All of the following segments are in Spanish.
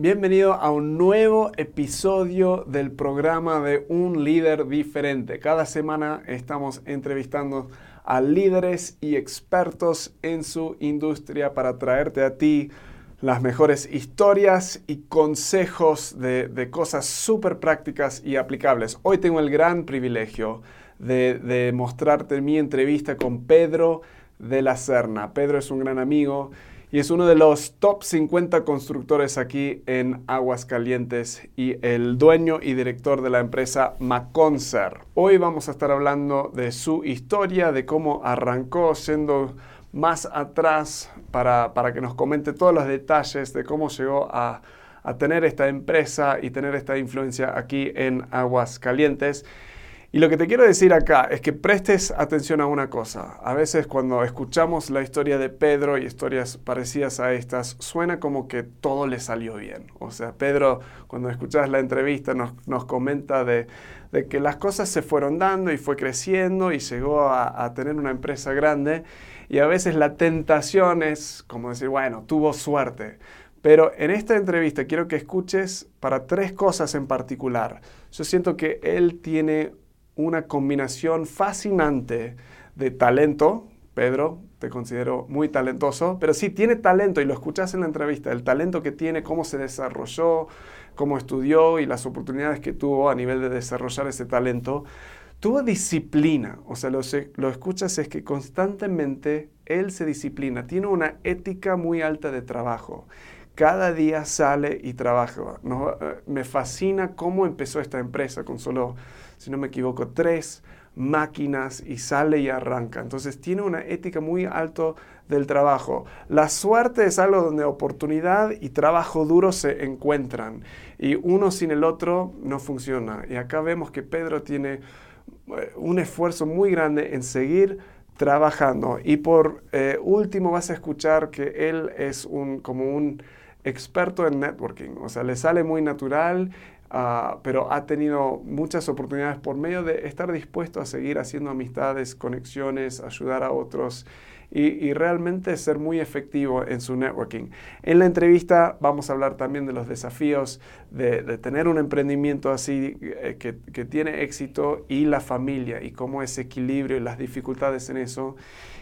Bienvenido a un nuevo episodio del programa de Un líder diferente. Cada semana estamos entrevistando a líderes y expertos en su industria para traerte a ti las mejores historias y consejos de, cosas súper prácticas y aplicables. Hoy tengo el gran privilegio de, de mostrarte mi entrevista con Pedro de la Serna. Pedro es un gran amigo y es uno de los top 50 constructores aquí en Aguascalientes y el dueño y director de la empresa Maconcer. Hoy vamos a estar hablando de su historia, de cómo arrancó siendo más atrás para, para que nos comente todos los detalles de cómo llegó a, a tener esta empresa y tener esta influencia aquí en Aguascalientes. Y lo que te quiero decir acá es que prestes atención a una cosa. A veces cuando escuchamos la historia de Pedro y historias parecidas a estas, suena como que todo le salió bien. O sea, Pedro, cuando escuchas la entrevista, nos, nos comenta de, de, que las cosas se fueron dando y fue creciendo y llegó a, a tener una empresa grande. Y a veces la tentación es como decir, bueno, tuvo suerte. Pero en esta entrevista quiero que escuches para tres cosas en particular. Yo siento que él tiene una combinación fascinante de talento. Pedro, te considero muy talentoso, pero sí tiene talento y lo escuchas en la entrevista, el talento que tiene, cómo se desarrolló, cómo estudió y las oportunidades que tuvo a nivel de desarrollar ese talento. Tuvo disciplina, o sea, lo, lo escuchas es que constantemente él se disciplina, tiene una ética muy alta de trabajo cada día sale y trabaja. ¿no? Eh, me fascina cómo empezó esta empresa con solo si no me equivoco, tres máquinas y sale y arranca. Entonces tiene una ética muy alto del trabajo. La suerte es algo donde oportunidad y trabajo duro se encuentran y uno sin el otro no funciona. Y acá vemos que Pedro tiene eh, un esfuerzo muy grande en seguir trabajando. Y por eh, último vas a escuchar que él es un, como un experto en networking, o sea, le sale muy natural Ah, pero ha tenido muchas oportunidades por medio de estar dispuesto a seguir haciendo amistades, conexiones, ayudar a otros y, realmente ser muy efectivo en su networking. En la entrevista vamos a hablar también de los desafíos de, tener un emprendimiento así eh, que, que, tiene éxito y la familia y cómo ese equilibrio y las dificultades en eso.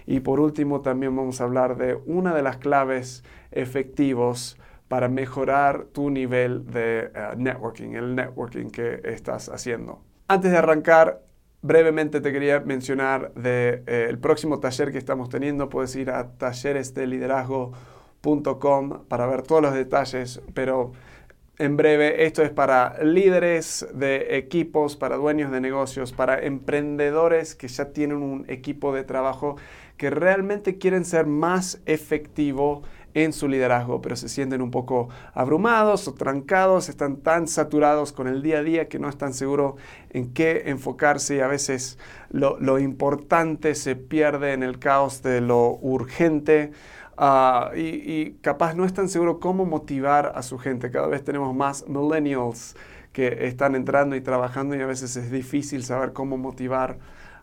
Y por último también vamos a hablar de una de las claves efectivos para mejorar tu nivel de eh, networking, el networking que estás haciendo. Antes de arrancar, brevemente te quería mencionar eh, próximo taller que estamos teniendo. Puedes ir a talleresdeliderazgo.com para ver todos los detalles, pero en breve esto es para líderes de equipos, para dueños de negocios, para emprendedores que ya tienen un equipo de trabajo que realmente quieren ser más efectivo en su liderazgo, pero se sienten un poco abrumados o trancados, están tan saturados con el día a día que no están seguros en qué enfocarse y a veces lo, importante se pierde en el caos de lo urgente. Ah, y, capaz no están seguros cómo motivar a su gente. Cada vez tenemos más millennials que están entrando y trabajando y a veces es difícil saber cómo motivar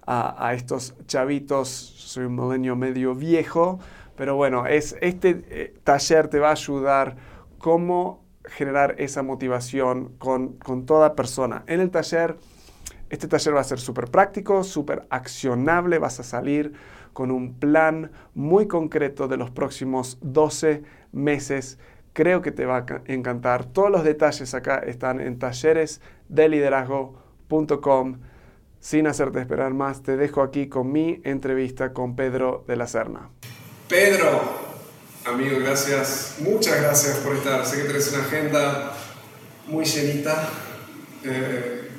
a, estos chavitos. Soy un milenio medio viejo, pero bueno, es, este eh, taller te va a ayudar cómo generar esa motivación con, con toda persona. En el taller, este taller va a ser súper práctico, súper accionable, vas a salir con un plan muy concreto de los próximos 12 meses. Creo que te va a encantar. Todos los detalles acá están en talleresdeliderazgo.com. Sin hacerte esperar más, te dejo aquí con mi entrevista con Pedro de la Serna. Pedro, amigo, gracias, muchas gracias por estar. Sé que tienes una agenda muy llenita. Eh,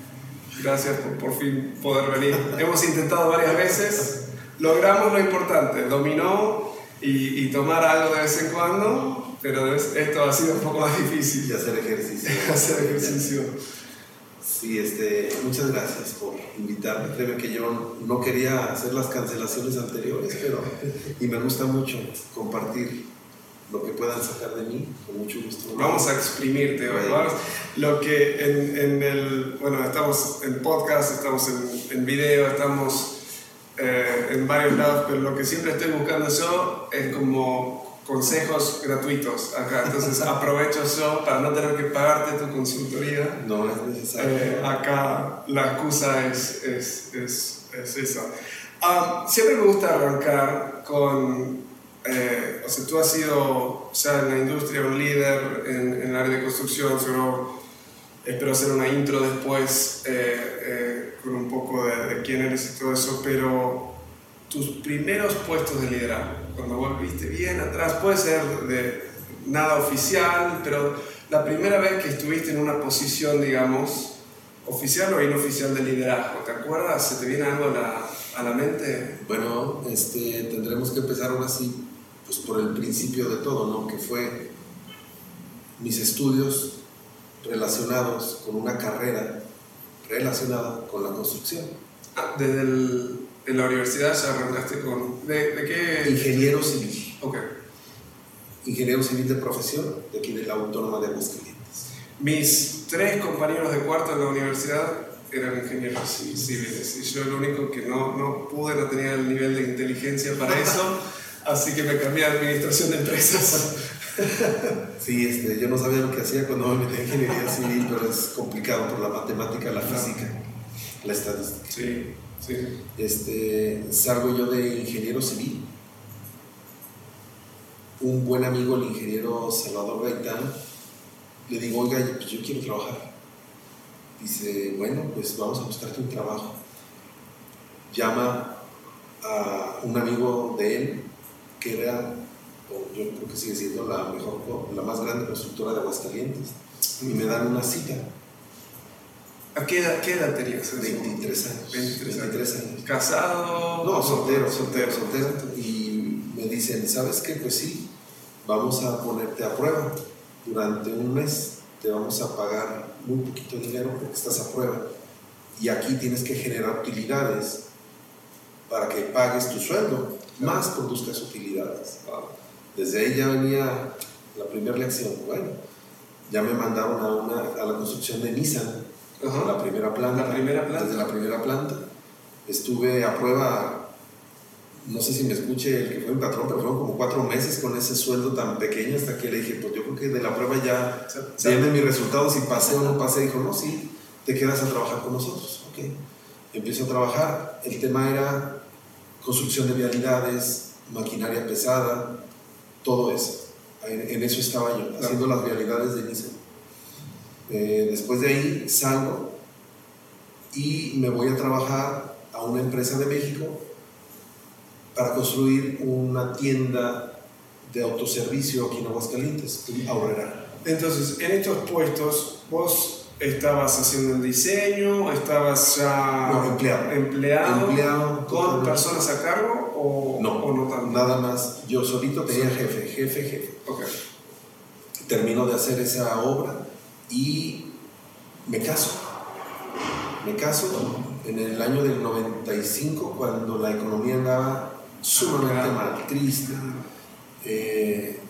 gracias por por fin poder venir. Hemos intentado varias veces, logramos lo importante, dominó y, y tomar algo de vez en cuando, pero esto ha sido un poco más difícil. Y hacer ejercicio. hacer ejercicio. Sí, este, muchas gracias por invitarme. Créeme que yo no quería hacer las cancelaciones anteriores, pero y me gusta mucho compartir lo que puedan sacar de mí, con mucho gusto. Vamos a exprimirte hoy. Lo que en, en, el, bueno, estamos en podcast, estamos en, en video, estamos eh, en varios lados, pero lo que siempre estoy buscando yo es como consejos gratuitos acá. Entonces aprovecho yo para no tener que pagarte tu consultoría. No es necesario. Eh, acá la excusa es, es, es, es esa. Ah, siempre me gusta arrancar con, eh, o sea, tú has sido, o sea, en la industria un líder en, en el área de construcción, seguro espero hacer una intro después eh, eh, con un poco de, de, quién eres y todo eso, pero tus primeros puestos de liderazgo, cuando volviste bien atrás, puede ser de nada oficial, pero la primera vez que estuviste en una posición, digamos, oficial o inoficial de liderazgo, ¿te acuerdas? ¿Se te viene algo a la, a la mente? Bueno, este, tendremos que empezar ahora sí, pues por el principio de todo, ¿no? Que fue mis estudios relacionados con una carrera relacionada con la construcción. Ah, desde el, en la universidad ya arrancaste con... ¿De, de qué? Ingeniero civil. Ok. Ingeniero civil de profesión, de aquí de la Autónoma de Aguascalientes. Mis tres compañeros de cuarto en la universidad eran ingenieros civiles y yo lo único que no, no pude, no tenía el nivel de inteligencia para eso, así que me cambié a administración de empresas. Sí, este, yo no sabía lo que hacía cuando me metí en ingeniería civil, pero es complicado por la matemática, la física, la estadística. Sí, sí. Este, salgo yo de ingeniero civil. Un buen amigo, el ingeniero Salvador Gaitán, le digo, oiga, pues yo quiero trabajar. Dice, bueno, pues vamos a buscarte un trabajo. Llama a un amigo de él, que era o yo creo que sigue siendo la mejor, la más grande constructora de Aguascalientes, y me dan una cita. ¿A qué edad, qué edad tenías? 23 años. 23 años. 23 años. ¿Casado? No, soltero, soltero, soltero. Y me dicen, ¿sabes qué? Pues sí, vamos a ponerte a prueba. Durante un mes te vamos a pagar muy poquito dinero porque estás a prueba. Y aquí tienes que generar utilidades para que pagues tu sueldo, más produzcas utilidades. Desde ahí ya venía la primera lección. Bueno, ya me mandaron a, una, a la construcción de Nissan, Ajá. la primera planta. La primera planta. Desde la primera planta. Estuve a prueba, no sé si me escuche el que fue mi patrón, pero fueron como cuatro meses con ese sueldo tan pequeño hasta que le dije, pues yo creo que de la prueba ya vienen mis resultados, si pasé o no pasé. Dijo, no, sí, te quedas a trabajar con nosotros. Ok. Empiezo a trabajar. El tema era construcción de vialidades, maquinaria pesada, todo eso. En, en eso estaba yo, haciendo las vialidades de Nissan. Eh, después de ahí salgo y me voy a trabajar a una empresa de México para construir una tienda de autoservicio aquí en Aguascalientes, en Aurrera. Entonces, en estos puestos, vos estabas haciendo el diseño, estabas ya No, empleado. empleado, Empleado, con personas a cargo o No, o no tanto. nada más. Yo solito tenía jefe, jefe, jefe. Ok. Termino de hacer esa obra y me caso. Me caso en el año del 95 cuando la economía andaba sumamente mal, triste. Eh,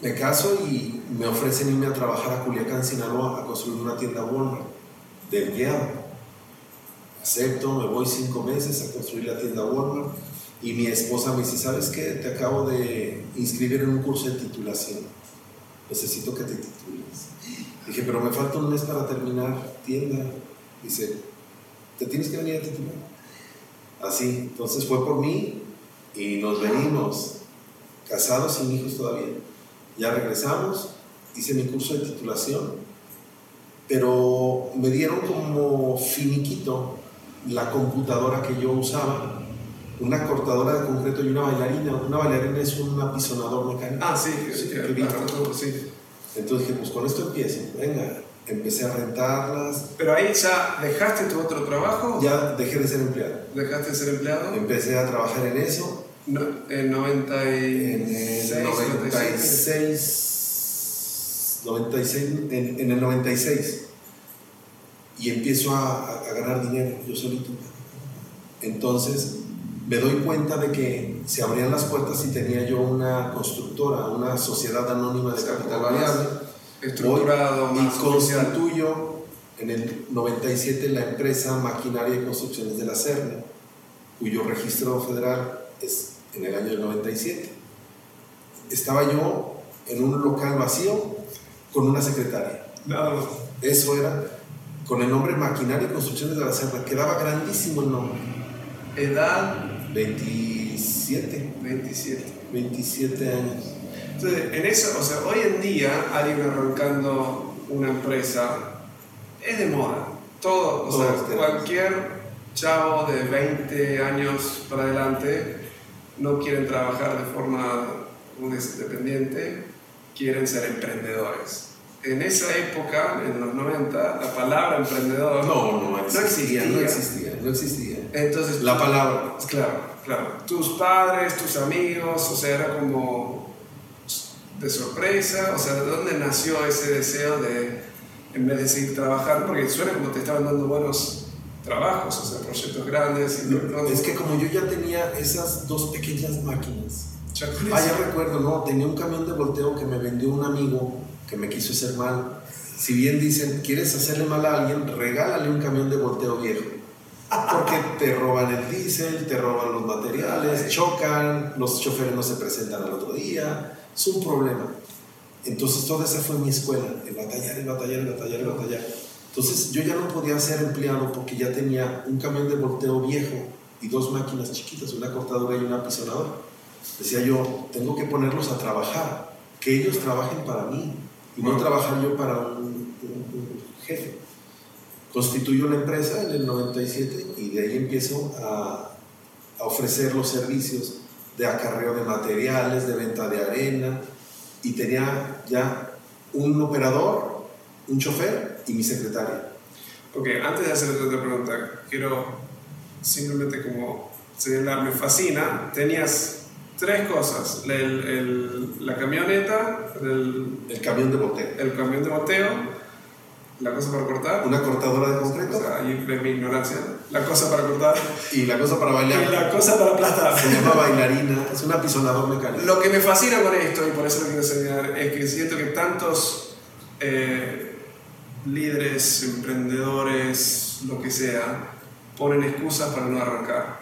me caso y me ofrecen irme a trabajar a Culiacán, Sinaloa, a construir una tienda Walmart del guiado. Acepto, me voy cinco meses a construir la tienda Walmart y mi esposa me dice, ¿sabes qué? Te acabo de inscribir en un curso de titulación. Necesito que te titules. Dije, pero me falta un mes para terminar tienda. Dice, ¿te tienes que venir a titular? Así, entonces fue por mí y nos venimos, casados sin hijos todavía. Ya regresamos, hice mi curso de titulación, pero me dieron como finiquito la computadora que yo usaba, una cortadora de concreto y una bailarina. Una bailarina es un apisonador mecánico. Ah, sí, Sí, que- que que- viste. todo, sí. Entonces dije, pues con esto empiezo. Venga, empecé a rentarlas. Pero ahí ya dejaste tu otro trabajo, Ya dejé de ser empleado. dejaste de ser empleado. Empecé a trabajar en eso No, en 96, en el 97. 96, 96 en, en el 96 y empiezo a, a- a ganar dinero yo solito. Entonces me doy cuenta de que se abrían las puertas y tenía yo una constructora, una sociedad anónima de capital variable. estructurado, más y constituyo en el 97 la empresa Maquinaria y Construcciones de la Serna, cuyo registro federal es en el año del 97. estaba yo en un local vacío con una secretaria. Nada más. Eso era con el nombre Maquinaria y Construcciones de la Serra. Quedaba grandísimo el nombre. Edad 27, 27. 27 años. Entonces, en eso, o sea, hoy en día alguien arrancando una empresa es de moda. Todo, o Todos sea, tenemos. cualquier chavo de 20 años para adelante no quieren trabajar de forma independiente, quieren ser emprendedores. En esa época, en los 90, la palabra emprendedor No, no existía, no existía. existía, no existía. Entonces, La palabra. Claro, claro. Tus padres, tus amigos, o sea, era como de sorpresa, o sea, ¿de dónde nació ese deseo de, en vez de seguir trabajando? Porque suena como te estaban dando buenos trabajos, o sea, proyectos grandes. Y no- Es que como yo ya tenía esas dos pequeñas máquinas, Ah, ya recuerdo, no, tenía un camión de volteo que me vendió un amigo que me quiso hacer mal. Si bien dicen, quieres hacerle mal a alguien, regálale un camión de volteo viejo. Porque te roban el diésel, te roban los materiales, chocan, los choferes no se presentan al otro día, es un problema. Entonces toda esa fue mi escuela, el batallar, el batallar, el batallar, el batallar. Entonces yo ya no podía ser empleado porque ya tenía un camión de volteo viejo y dos máquinas chiquitas, una cortadora y una pisonadora. Decía yo, tengo que ponerlos a trabajar, que ellos trabajen para mí y no trabajar yo para un. Constituyo la empresa en el 97 y de ahí empiezo a, a ofrecer los servicios de acarreo de materiales, de venta de arena y tenía ya un operador, un chofer y mi secretaria. Ok, antes de hacer otra pregunta, quiero simplemente como señalar, me fascina, tenías tres cosas, el- el- la camioneta, el, El camión de volteo. el camión de boteo, la cosa para cortar, Una cortadora de o concreto sea, ahí ves mi ignorancia, la cosa para cortar y la cosa para y bailar. la cosa para aplastar. Se llama bailarina, es un apisonador mecánico. Lo que me fascina con esto, y por eso lo quiero señalar, es que siento que tantos eh, líderes, emprendedores, lo que sea, ponen excusas para no arrancar.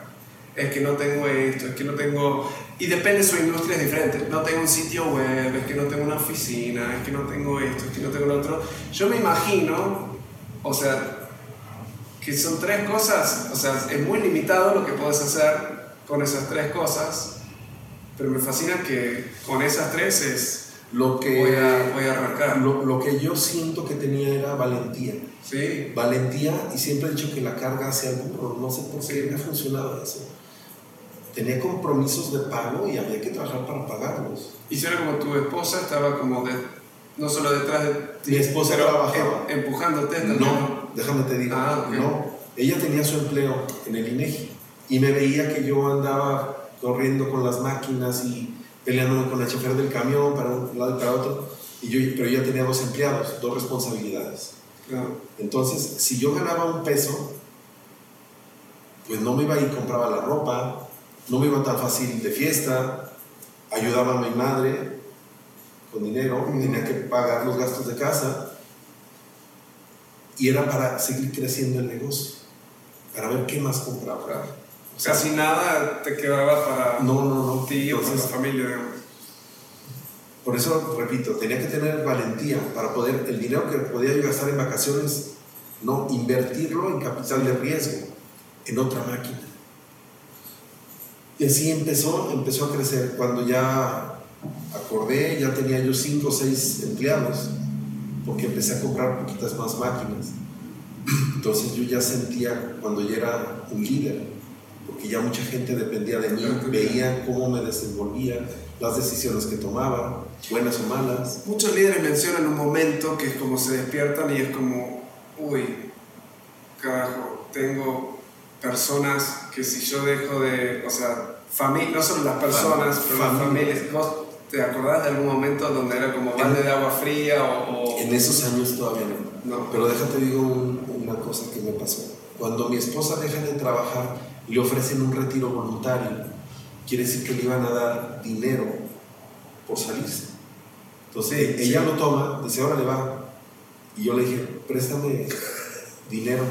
Es que no tengo esto, es que no tengo... Y depende, su industria es diferente. No tengo un sitio web, es que no tengo una oficina, es que no tengo esto, es que no tengo lo otro. Yo me imagino, o sea, que son tres cosas, o sea, es muy limitado lo que puedes hacer con esas tres cosas, pero me fascina que con esas tres es, Lo que, voy, a, voy a arrancar. lo, lo que yo siento que tenía era valentía. Sí, Valentía, y siempre he dicho que la carga hacia el burro, no sé por qué me ha funcionado eso. Tenía compromisos de pago y había que trabajar para pagarlos. y suena como tu esposa estaba como de, no solo detrás de ti, Mi esposa trabajaba. em- empujándote también. No, déjame te digo, Ah, ok. no. Ella tenía su empleo en el INEGI y me veía que yo andaba corriendo con las máquinas y peleándome con el chofer del camión para un lado y para otro. Y yo, pero ella tenía dos empleados, dos responsabilidades. Claro. Entonces, si yo ganaba un peso, pues no me iba y compraba la ropa, no me iba tan fácil de fiesta, ayudaba a mi madre con dinero, tenía que pagar los gastos de casa y era para seguir creciendo el negocio, para ver qué más compraba. Claro. Casi nada te quedaba para No, no, no. ti o para la Entonces, familia, digamos. por eso, repito, tenía que tener valentía para poder, el dinero que podía yo gastar en vacaciones, no invertirlo en capital de riesgo, en otra máquina. Y así empezó, empezó a crecer. Cuando ya acordé, ya tenía yo cinco o seis empleados, porque empecé a comprar poquitas más máquinas. Entonces yo ya sentía cuando ya era un líder, porque ya mucha gente dependía de mí, veía cómo me desenvolvía, las decisiones que tomaba, buenas o malas. Muchos líderes mencionan un momento que es como se despiertan y es como, uy, carajo, tengo personas que si yo dejo de, o sea, familia, no solo las personas, Fam- pero las familia. familias. ¿Vos te acordás de algún momento donde era como balde de agua fría o...? o- En esos años todavía no. No. Pero déjate digo un- una cosa que me pasó. Cuando mi esposa deja de trabajar le ofrecen un retiro voluntario, quiere decir que le iban a dar dinero por salirse. Entonces Sí, ella sí. lo toma, dice, ahora le va. Y yo le dije, préstame dinero.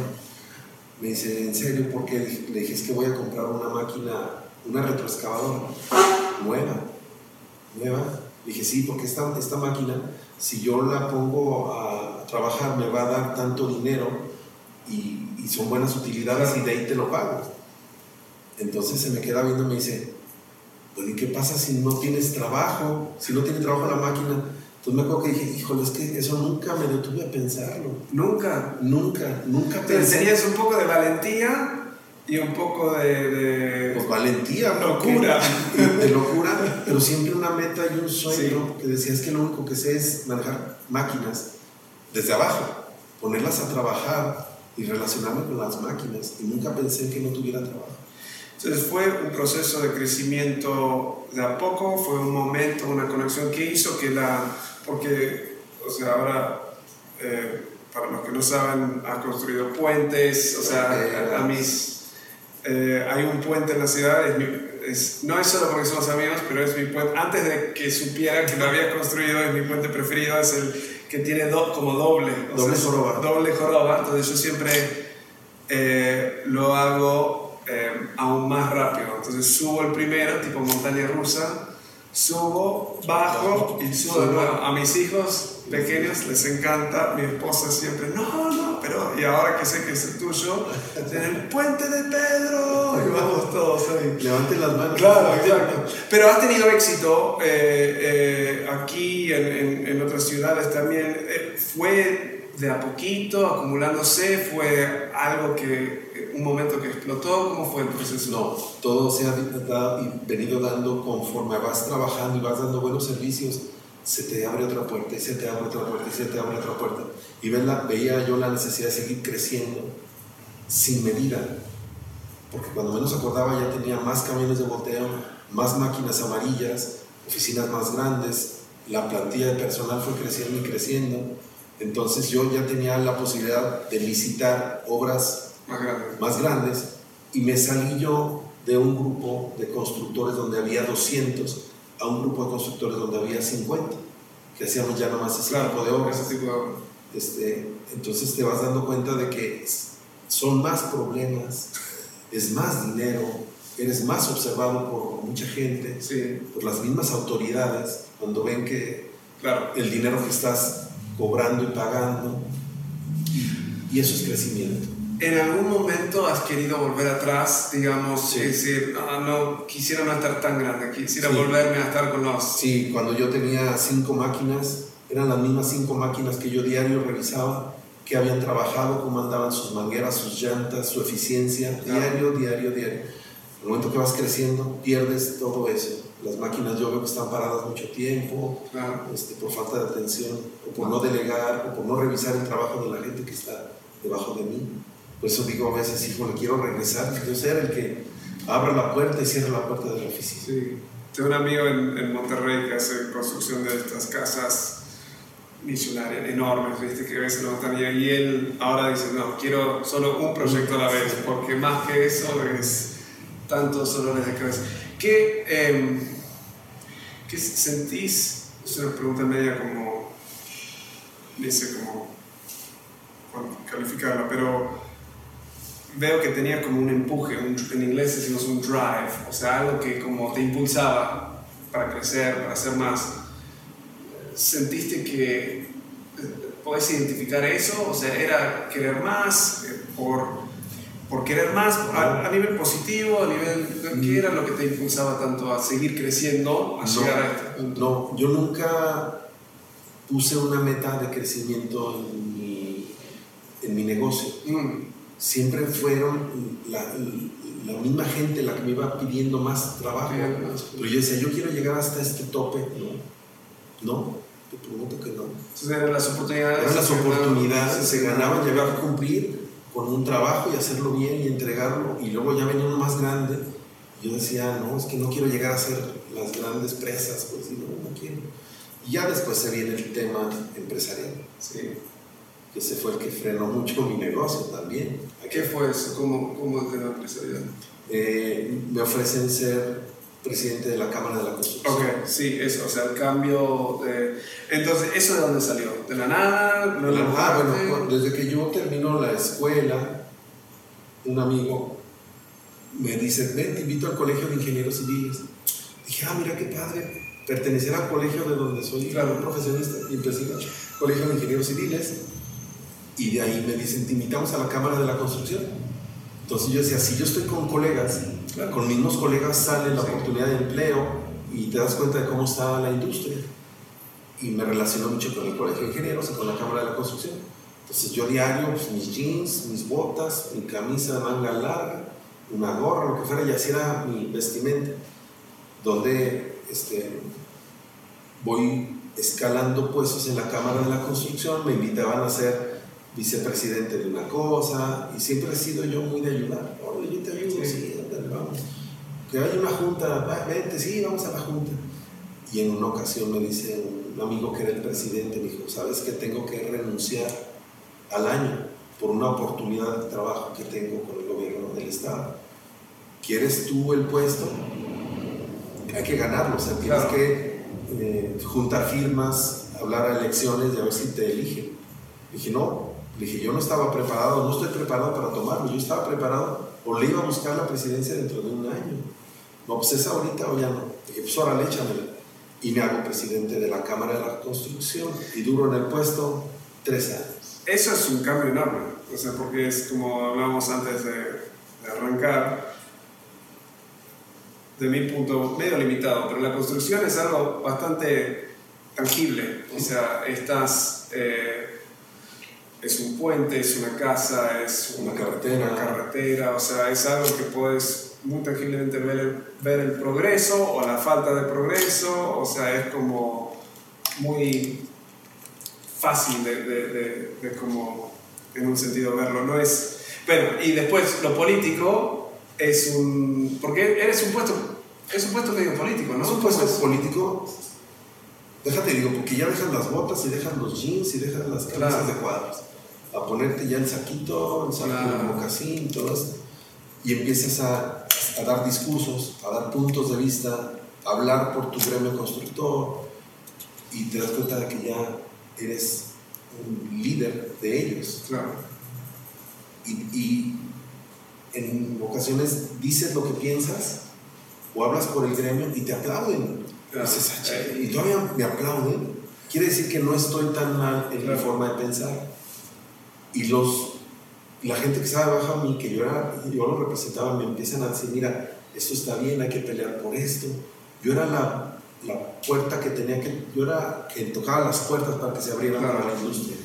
Me dice, ¿en serio? ¿Por qué? Le dije, que voy a comprar una máquina, una retroexcavadora nueva, nueva. dije, sí, porque esta, esta máquina, si yo la pongo a trabajar, me va a dar tanto dinero y, y son buenas utilidades y de ahí te lo pago. Entonces se me queda viendo y me dice, bueno, ¿y qué pasa si no tienes trabajo? Si no tiene trabajo la máquina. Entonces me acuerdo que dije, híjole, es que eso nunca me detuve a pensarlo. Nunca. Nunca, nunca Te enseñas un poco de valentía y un poco de... de... Pues valentía, locura. De locura, pero siempre una meta y un sueño que decía es que lo único que sé es manejar máquinas desde abajo, ponerlas a trabajar y relacionarme con las máquinas. Y nunca pensé que no tuviera trabajo. Entonces fue un proceso de crecimiento de a poco, fue un momento, una conexión que hizo que la, porque, o sea, ahora, eh, para los que no saben, ha construido puentes, o sea, a, mis, eh, hay un puente en la ciudad, es no es solo porque somos amigos, pero es mi puente, antes de que supiera que lo había construido, es mi puente preferido, es el que tiene do, como doble, doble joroba. Doble joroba, entonces yo siempre eh, lo hago eh, aún más rápido. Entonces subo el primero, tipo montaña rusa, subo, bajo y subo de nuevo. A mis hijos pequeños les encanta, mi esposa siempre, no, no, pero y ahora que sé que es el tuyo, en el puente de Pedro, y vamos todos ahí. Levanten las manos. Claro, exacto. Pero has tenido éxito eh, eh, aquí, en, en, en, otras ciudades también. ¿Fue de a poquito, acumulándose? ¿Fue algo que un momento que explotó? ¿Cómo fue el proceso? No, todo se ha dado y venido dando conforme vas trabajando y vas dando buenos servicios, se te abre otra puerta y se te abre otra puerta y se te abre otra puerta. Y veía yo la necesidad de seguir creciendo sin medida, porque cuando menos acordaba ya tenía más camiones de boteo, más máquinas amarillas, oficinas más grandes, la plantilla de personal fue creciendo y creciendo. Entonces yo ya tenía la posibilidad de licitar obras más grandes. y me salí yo de un grupo de constructores donde había 200 a un grupo de constructores donde había 50, que hacíamos ya nomás ese tipo de obras. Ese tipo de obras. Este, entonces te vas dando cuenta de que son más problemas, es más dinero, eres más observado por mucha gente, por las mismas autoridades, cuando ven que claro. el dinero que estás cobrando y pagando, y eso es crecimiento. ¿En algún momento has querido volver atrás, digamos, y decir, ah, no, quisiera no estar tan grande, quisiera volverme a estar con los... Sí, cuando yo tenía cinco máquinas, eran las mismas cinco máquinas que yo diario revisaba, que habían trabajado, cómo andaban sus mangueras, sus llantas, su eficiencia, diario, diario, diario. En el momento que vas creciendo, pierdes todo eso. Las máquinas yo veo que están paradas mucho tiempo, este, por falta de atención, o por no delegar, o por no revisar el trabajo de la gente que está debajo de mí. Por eso digo a veces, hijo, le quiero regresar, yo ser el que abra la puerta y cierre la puerta de la oficina. Sí. Tengo un amigo en, en Monterrey que hace construcción de estas casas misionarias enormes, ¿viste? que ves en la montaña y él ahora dice, no, quiero solo un proyecto a la vez, porque más que eso es tantos dolores de cabeza. ¿Qué, eh, ¿qué sentís? Es una pregunta media como, dice como, calificarla, pero veo que tenía como un empuje, en inglés decimos un drive, o sea, algo que como te impulsaba para crecer, para hacer más. ¿Sentiste que eh, podés identificar eso? O sea, ¿era querer más eh, por, por querer más a, nivel positivo, a nivel... ¿Qué era lo que te impulsaba tanto a seguir creciendo, a llegar a este punto? No, yo nunca puse una meta de crecimiento en mi, en mi negocio. Mm siempre fueron la, la, misma gente la que me iba pidiendo más trabajo. Pero yo decía, yo quiero llegar hasta este tope. No, no, te pregunto que no. Entonces eran las oportunidades. Eran las oportunidades, se ganaban llegar a cumplir con un trabajo y hacerlo bien y entregarlo. Y luego ya venía uno más grande. Yo decía, no, es que no quiero llegar a ser las grandes presas, pues no, no quiero. Y ya después se viene el tema empresarial. Sí que ese fue el que frenó mucho mi negocio también. ¿Qué fue eso? ¿Cómo, cómo tema empresarial? Eh, me ofrecen ser presidente de la Cámara de la Construcción. Ok, sí, eso, o sea, el cambio de... Entonces, ¿eso de dónde salió? ¿De la nada? ¿No la ah, bueno, desde que yo termino la escuela, un amigo me dice, ven, te invito al Colegio de Ingenieros Civiles. Dije, ah, mira qué padre, pertenecer al colegio de donde soy claro. profesionista y empecé Colegio de Ingenieros Civiles y de ahí me dicen, te invitamos a la Cámara de la Construcción. Entonces yo decía, si yo estoy con colegas, con mismos colegas sale la oportunidad de empleo y te das cuenta de cómo está la industria. Y me relaciono mucho con el Colegio de Ingenieros y con la Cámara de la Construcción. Entonces yo diario, pues, mis jeans, mis botas, mi camisa de manga larga, una gorra, lo que fuera, y así era mi vestimenta. Donde este, voy escalando puestos en la Cámara de la Construcción, me invitaban a ser vicepresidente de una cosa, y siempre he sido yo muy de ayudar. Oye, yo te ayudo, sí, vamos. Que hay una junta, vente, sí, vamos a la junta. Y en una ocasión me dice un amigo que era el presidente, me dijo, ¿sabes que tengo que renunciar al año por una oportunidad de trabajo que tengo con el gobierno del Estado? ¿Quieres tú el puesto? Hay que ganarlo, o sea, tienes que eh, juntar firmas, hablar a elecciones y a ver si te eligen. Dije, no, dije, yo no estaba preparado, no estoy preparado para tomarlo, yo estaba preparado o le iba a buscar la presidencia dentro de un año. No, pues es ahorita o ya no. Dije, pues ahora échamela. Y me hago presidente de la Cámara de la Construcción y duro en el puesto tres años. Eso es un cambio enorme, o sea, porque es como hablábamos antes de, de arrancar, de mi punto medio limitado, pero la construcción es algo bastante tangible. O sea, estás, eh, es un puente, es una casa, es una, carretera. una carretera, o sea, es algo que puedes muy tangiblemente ver el, ver el progreso o la falta de progreso, o sea, es como muy fácil de, de, de, como en un sentido verlo, no es... Pero, y después lo político es un... Porque eres un puesto, es un puesto medio político, ¿no? Es un puesto político, déjate digo, porque ya dejas las botas y dejas los jeans y dejas las camisas de cuadros. A ponerte ya el saquito, el saco claro. mocasín, todo esto. Y empiezas a, a dar discursos, a dar puntos de vista, a hablar por tu gremio constructor y te das cuenta de que ya eres un líder de ellos. Claro. Y, y en ocasiones dices lo que piensas o hablas por el gremio y te aplauden. Ah, y todavía me aplauden. Quiere decir que no estoy tan mal en mi forma de pensar. Y los, la gente que estaba bajo a mí, que yo, era, yo lo representaba, me empiezan a decir, mira, esto está bien, hay que pelear por esto. Yo era la, la puerta que tenía que, yo era quien tocaba las puertas para que se abrieran para la industria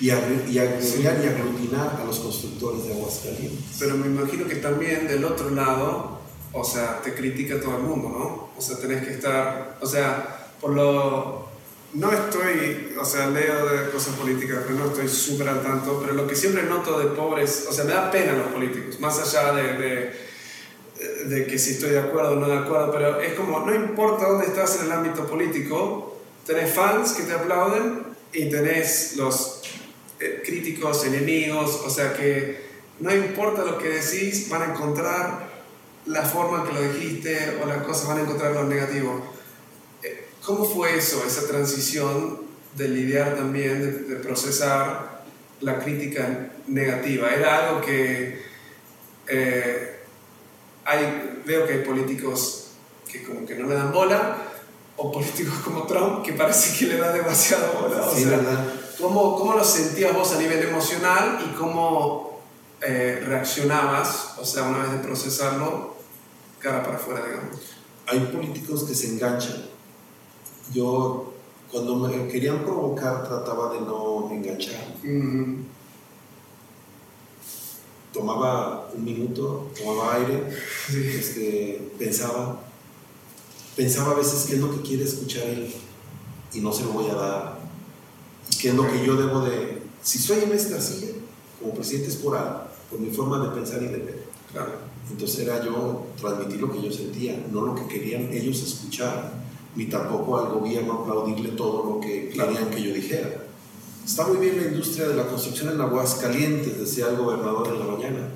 y, y, y aglutinar a los constructores de Aguascalientes. Pero me imagino que también del otro lado, o sea, te critica todo el mundo, ¿no? O sea, tenés que estar, o sea, por lo... No estoy, o sea, leo de cosas políticas, pero no estoy súper al tanto, pero lo que siempre noto de pobres, o sea, me da pena los políticos, más allá de, de, de que si estoy de acuerdo o no de acuerdo, pero es como, no importa dónde estás en el ámbito político, tenés fans que te aplauden y tenés los eh, críticos, enemigos, o sea que no importa lo que decís, van a encontrar la forma en que lo dijiste o las cosas van a encontrar lo negativo. Eh, ¿Cómo fue eso, esa transición de lidiar también, de, procesar la crítica negativa? ¿Era algo que eh, hay, veo que hay políticos que como que no le dan bola, o políticos como Trump que parece que le da demasiada bola? sí, ¿Cómo, ¿Cómo lo sentías vos a nivel emocional y cómo eh, reaccionabas, o sea, una vez de procesarlo, cara para afuera, digamos? Hay políticos que se enganchan. Yo, cuando me querían provocar, trataba de no enganchar. Tomaba un minuto, tomaba aire, este, pensaba, pensaba a veces qué es lo que quiere escuchar él y no se lo voy a dar qué es lo que yo debo de... Si soy en esta silla, como presidente es por algo, por mi forma de pensar y de ver. Claro. Entonces era yo transmitir lo que yo sentía, no lo que querían ellos escuchar, ni tampoco al gobierno aplaudirle todo lo que querían que yo dijera. Está muy bien la industria de la construcción en Aguascalientes, decía el gobernador en la mañana.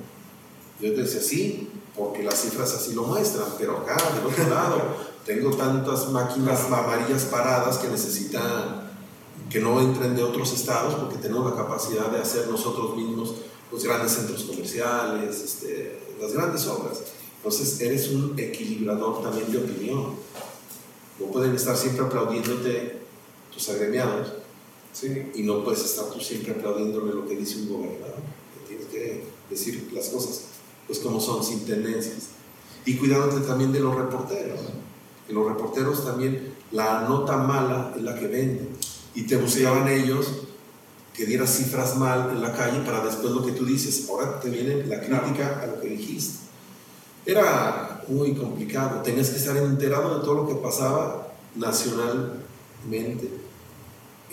Yo decía, sí, porque las cifras así lo muestran, pero acá, del otro lado, tengo tantas máquinas amarillas paradas que necesitan que no entren de otros estados porque tenemos la capacidad de hacer nosotros mismos los grandes centros comerciales, este, las grandes obras. Entonces eres un equilibrador también de opinión. No pueden estar siempre aplaudiéndote tus agremiados Sí. y no puedes estar tú siempre aplaudiéndole lo que dice un gobernador. Tienes que decir las cosas pues como son, sin tendencias. Y cuidándote también de los reporteros. Que los reporteros también, la nota mala es la que venden. Y te buscaban ellos que dieras cifras mal en la calle para después lo que tú dices. Ahora te viene la crítica a lo que dijiste. Era muy complicado. Tenías que estar enterado de todo lo que pasaba nacionalmente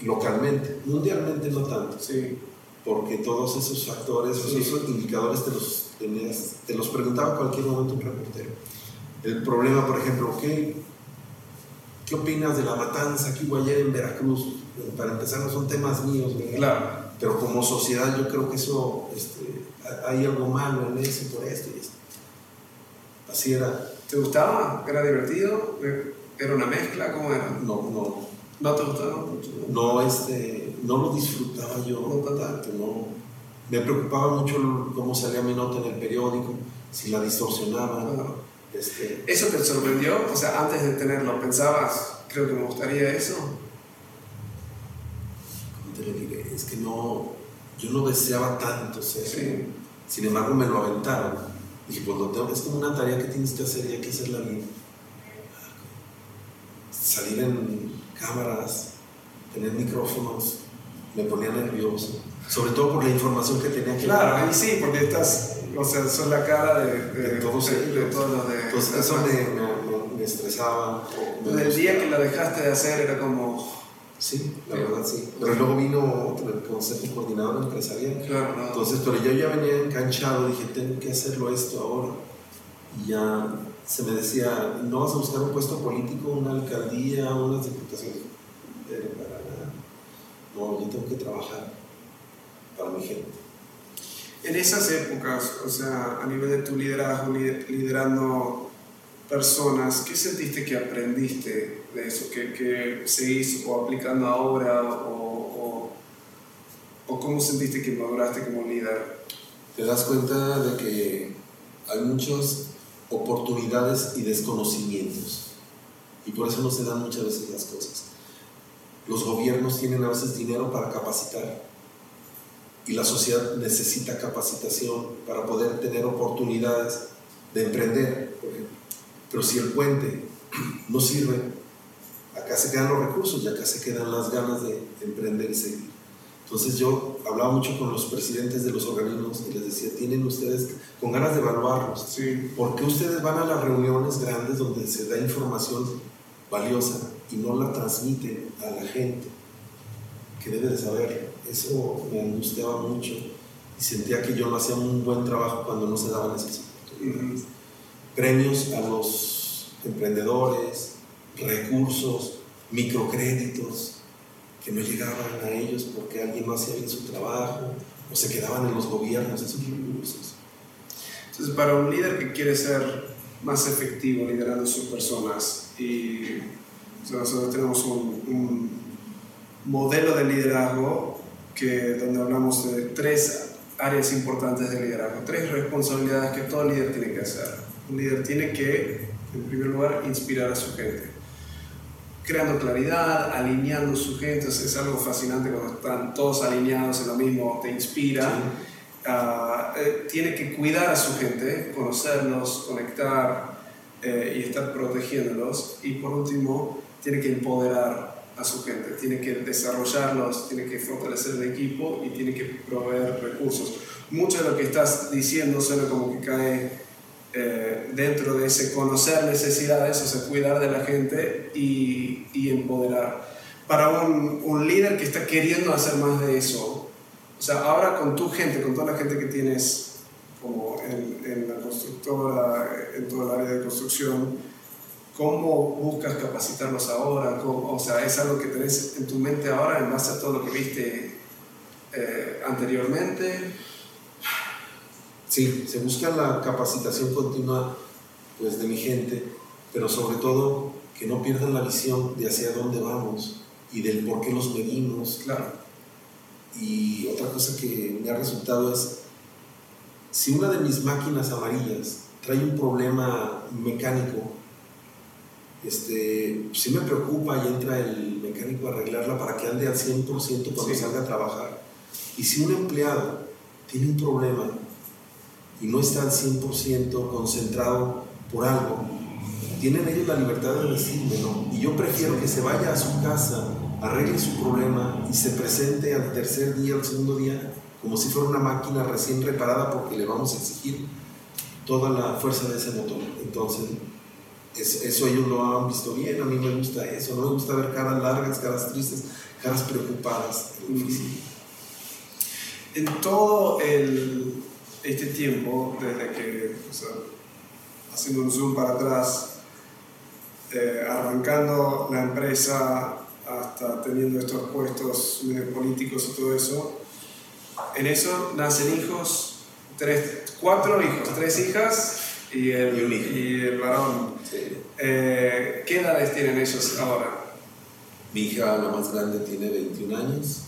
y localmente. Mundialmente no tanto. Sí. Porque todos esos factores, Sí. esos indicadores te los, tenías- te los preguntaba a cualquier momento un reportero. El problema, por ejemplo, ¿qué, ¿qué opinas de la matanza que hubo ayer en Veracruz? Para empezar, no son temas míos, ¿verdad? Claro. Pero como sociedad yo creo que eso, este, hay algo malo en eso por esto y esto. Así era. ¿Te gustaba? ¿Era divertido? ¿Era una mezcla? ¿Cómo era? No, no, ¿No te gustaba mucho? no, este, no lo disfrutaba yo No tanto. no. Me preocupaba mucho cómo salía mi nota en el periódico, si la distorsionaban. Ah. Este, ¿Eso te sorprendió? O sea, antes de tenerlo, ¿pensabas, creo que me gustaría eso? ¿cómo te lo diré? Es que no, yo no deseaba tanto ser. Sí. Sin embargo, me lo aventaron. Dije, pues lo tengo, es como una tarea que tienes que hacer y hay que hacerla bien. Salir en cámaras, tener micrófonos, me ponía nervioso. Sobre todo por la información que tenía que Claro, ahí sí, porque estás, o sea, sos la cara de, de, De todos de, ellos. de todos los de... Entonces eso me, me- me estresaba. me Desde el día que la dejaste de hacer era como... Sí, la verdad sí. Pero luego vino otro, el Consejo Coordinador Empresarial. Claro, no. Entonces, pero yo ya venía enganchado, dije, tengo que hacerlo esto ahora. Y ya se me decía, no vas a buscar un puesto político, una alcaldía, unas diputaciones. Pero para nada. No, yo tengo que trabajar para mi gente. En esas épocas, o sea, a nivel de tu liderazgo, li- liderando personas, ¿qué sentiste que aprendiste de eso? ¿Que, que seguís o aplicando ahora? O, o, o cómo sentiste que maduraste como líder? Te das cuenta de que hay muchas oportunidades y desconocimientos. Y por eso no se dan muchas veces las cosas. Los gobiernos tienen a veces dinero para capacitar y la sociedad necesita capacitación para poder tener oportunidades de emprender, por ejemplo. Pero si el puente no sirve, acá se quedan los recursos y acá se quedan las ganas de emprender y seguir. Entonces yo hablaba mucho con los presidentes de los organismos y les decía, tienen ustedes con ganas de evaluarlos. Sí, ¿Por qué ustedes van a las reuniones grandes donde se da información valiosa y no la transmiten a la gente que debe de saberlo? Eso me angustiaba mucho y sentía que yo no hacía un buen trabajo cuando no se daban esas oportunidades. Ujú. Premios a los emprendedores, recursos, microcréditos que no llegaban a ellos porque alguien no hacía bien su trabajo o se quedaban en los gobiernos esos recursos. Entonces, para un líder que quiere ser más efectivo liderando sus personas, y o sea, nosotros tenemos un, un modelo de liderazgo que, donde hablamos de tres áreas importantes de liderazgo, tres responsabilidades que todo líder tiene que hacer. Un líder tiene que, en primer lugar, inspirar a su gente. Creando claridad, alineando su gente, es algo fascinante cuando están todos alineados en lo mismo, te inspira. Ah, eh, tiene que cuidar a su gente, conocerlos, conectar eh, y estar protegiéndolos. Y por último, tiene que empoderar a su gente, tiene que desarrollarlos, tiene que fortalecer el equipo y tiene que proveer recursos. Mucho de lo que estás diciendo suena como que cae eh, dentro de ese conocer necesidades, o sea, cuidar de la gente y, empoderar. Para un, líder que está queriendo hacer más de eso, o sea, ahora con tu gente, con toda la gente que tienes como en, en la constructora, en todo el área de construcción, ¿cómo buscas capacitarlos ahora? ¿Cómo- o sea, ¿es algo que tenés en tu mente ahora en base a todo lo que viste eh, anteriormente? Sí, se busca la capacitación continua pues, de mi gente, pero sobre todo que no pierdan la visión de hacia dónde vamos y del por qué los medimos. Claro. Y otra cosa que me ha resultado es, si una de mis máquinas amarillas trae un problema mecánico este, sí me preocupa y entra el mecánico a arreglarla para que ande al 100% cuando salga a trabajar. Y si un empleado tiene un problema y no está al 100% concentrado por algo, tienen ellos la libertad de decirme, ¿no? Y yo prefiero que se vaya a su casa, arregle su problema y se presente al tercer día, al segundo día, como si fuera una máquina recién reparada porque le vamos a exigir toda la fuerza de ese motor. Entonces, eso, ellos lo han visto bien, a mí me gusta eso, no me gusta ver caras largas, caras tristes, caras preocupadas en todo este tiempo, desde que, haciendo un zoom para atrás, eh, arrancando la empresa hasta teniendo estos puestos políticos y todo eso, en eso nacen hijos, tres, cuatro hijos, tres hijas y el, y el varón. Eh, ¿Qué edades tienen ellos ahora? Mi hija, la más grande, tiene 21 años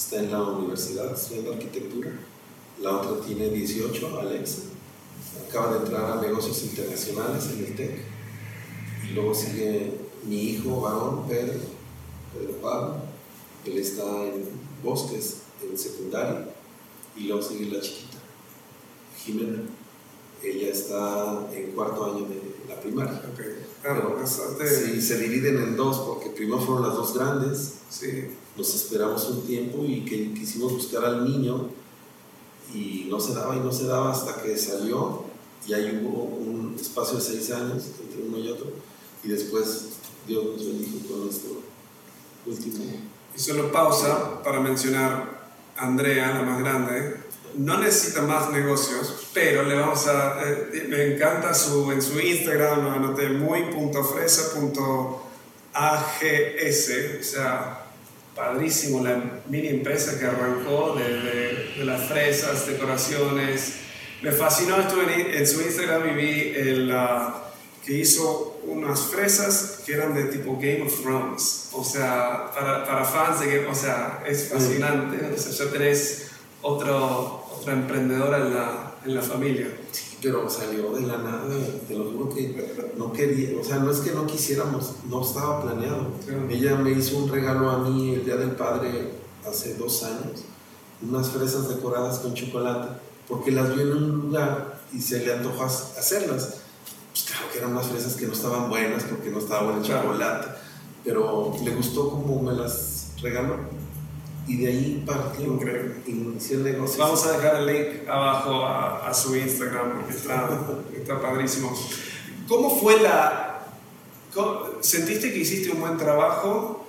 está en la universidad estudiando arquitectura. La otra tiene 18, Alexa. Acaba de entrar a negocios internacionales en el TEC. Y luego sigue mi hijo varón, Pedro, Pedro Pablo. Él está en bosques, en secundaria. Y luego sigue la chiquita, Jimena. Ella está en cuarto año de la primaria. Okay. Claro, sí, se dividen en dos porque primero fueron las dos grandes. Sí nos esperamos un tiempo y que quisimos buscar al niño y no se daba y no se daba hasta que salió y ahí hubo un espacio de seis años entre uno y otro y después Dios nos bendijo con nuestro último. Y solo pausa para mencionar a Andrea, la más grande, no necesita más negocios, pero le vamos a, eh, me encanta su, en su Instagram, lo anoté muy.fresa.ags, o sea, padrísimo la mini empresa que arrancó de, de, las fresas, decoraciones. Me fascinó, estuve en, su Instagram y vi el, que hizo unas fresas que eran de tipo Game of Thrones. O sea, para, para fans de Game o sea, es fascinante. O sea, ya tenés otro, otra emprendedora en la, en la familia. Pero salió de la nada, te lo juro que no quería, o sea, no es que no quisiéramos, no estaba planeado. Ella me hizo un regalo a mí el Día del Padre hace dos años, unas fresas decoradas con chocolate, porque las vio en un lugar y se le antojó hacerlas. Pues claro que eran unas fresas que no estaban buenas porque no estaba bueno el chocolate, pero le gustó como me las regaló y de ahí partió. Increíble. Inició el negocio. Vamos a dejar el link abajo a, su Instagram porque está, está padrísimo. ¿Cómo fue la... ¿Sentiste que hiciste un buen trabajo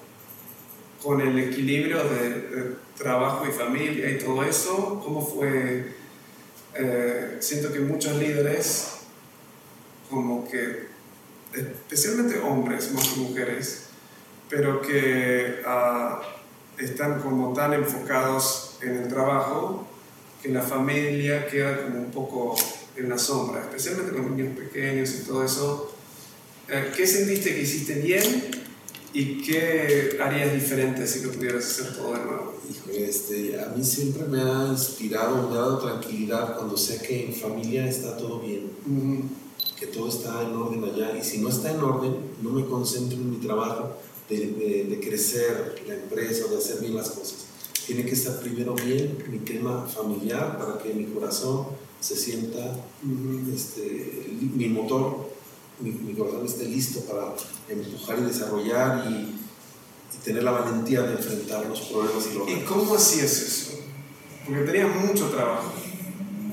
con el equilibrio de, trabajo y familia y todo eso? ¿Cómo fue? Eh, siento que muchos líderes, como que, especialmente hombres más que mujeres, pero que... Uh, están como tan enfocados en el trabajo que la familia queda como un poco en la sombra, especialmente con niños pequeños y todo eso. Eh, ¿Qué sentiste que hiciste bien y qué harías diferente si lo pudieras hacer todo de nuevo? este, a mí siempre me ha inspirado, me ha dado tranquilidad cuando sé que en familia está todo bien, que todo está en orden allá y si no está en orden, no me concentro en mi trabajo de, crecer la empresa, de hacer bien las cosas. Tiene que estar primero bien mi tema familiar para que mi corazón se sienta, este, mi motor, mi, corazón esté listo para empujar y desarrollar y, tener la valentía de enfrentar los problemas y lograrlos. ¿Y cómo hacías eso? Porque tenías mucho trabajo.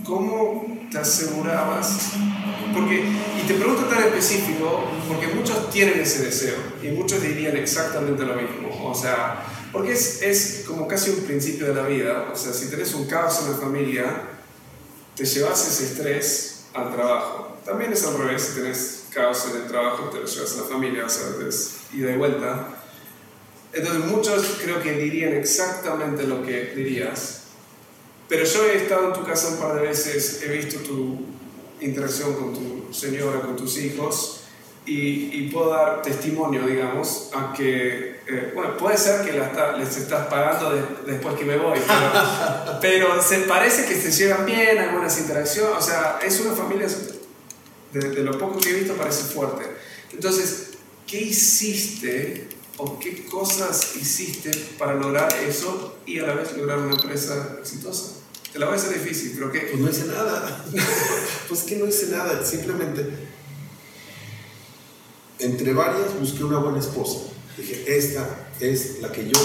¿Cómo te asegurabas? Porque, y te pregunto tan específico, porque muchos tienen ese deseo y muchos dirían exactamente lo mismo. O sea, porque es, es como casi un principio de la vida. O sea, si tenés un caos en la familia, te llevas ese estrés al trabajo. También es al revés, si tenés caos en el trabajo, te lo llevas a la familia, o sea, es ida y vuelta. Entonces muchos creo que dirían exactamente lo que dirías, pero yo he estado en tu casa un par de veces, he visto tu interacción con tu señora, con tus hijos, y, y puedo dar testimonio, digamos, a que, eh, bueno, puede ser que la les estás pagando después que me voy, pero, pero, se parece que se llevan bien, algunas interacciones, o sea, es una familia, de, de lo poco que he visto, parece fuerte. Entonces, ¿qué hiciste o qué cosas hiciste para lograr eso y a la vez lograr una empresa exitosa? Te la voy a hacer difícil, pero ¿qué? Pues no hice nada. pues que no hice nada. Simplemente, entre varias, busqué una buena esposa. Dije, esta es la que yo.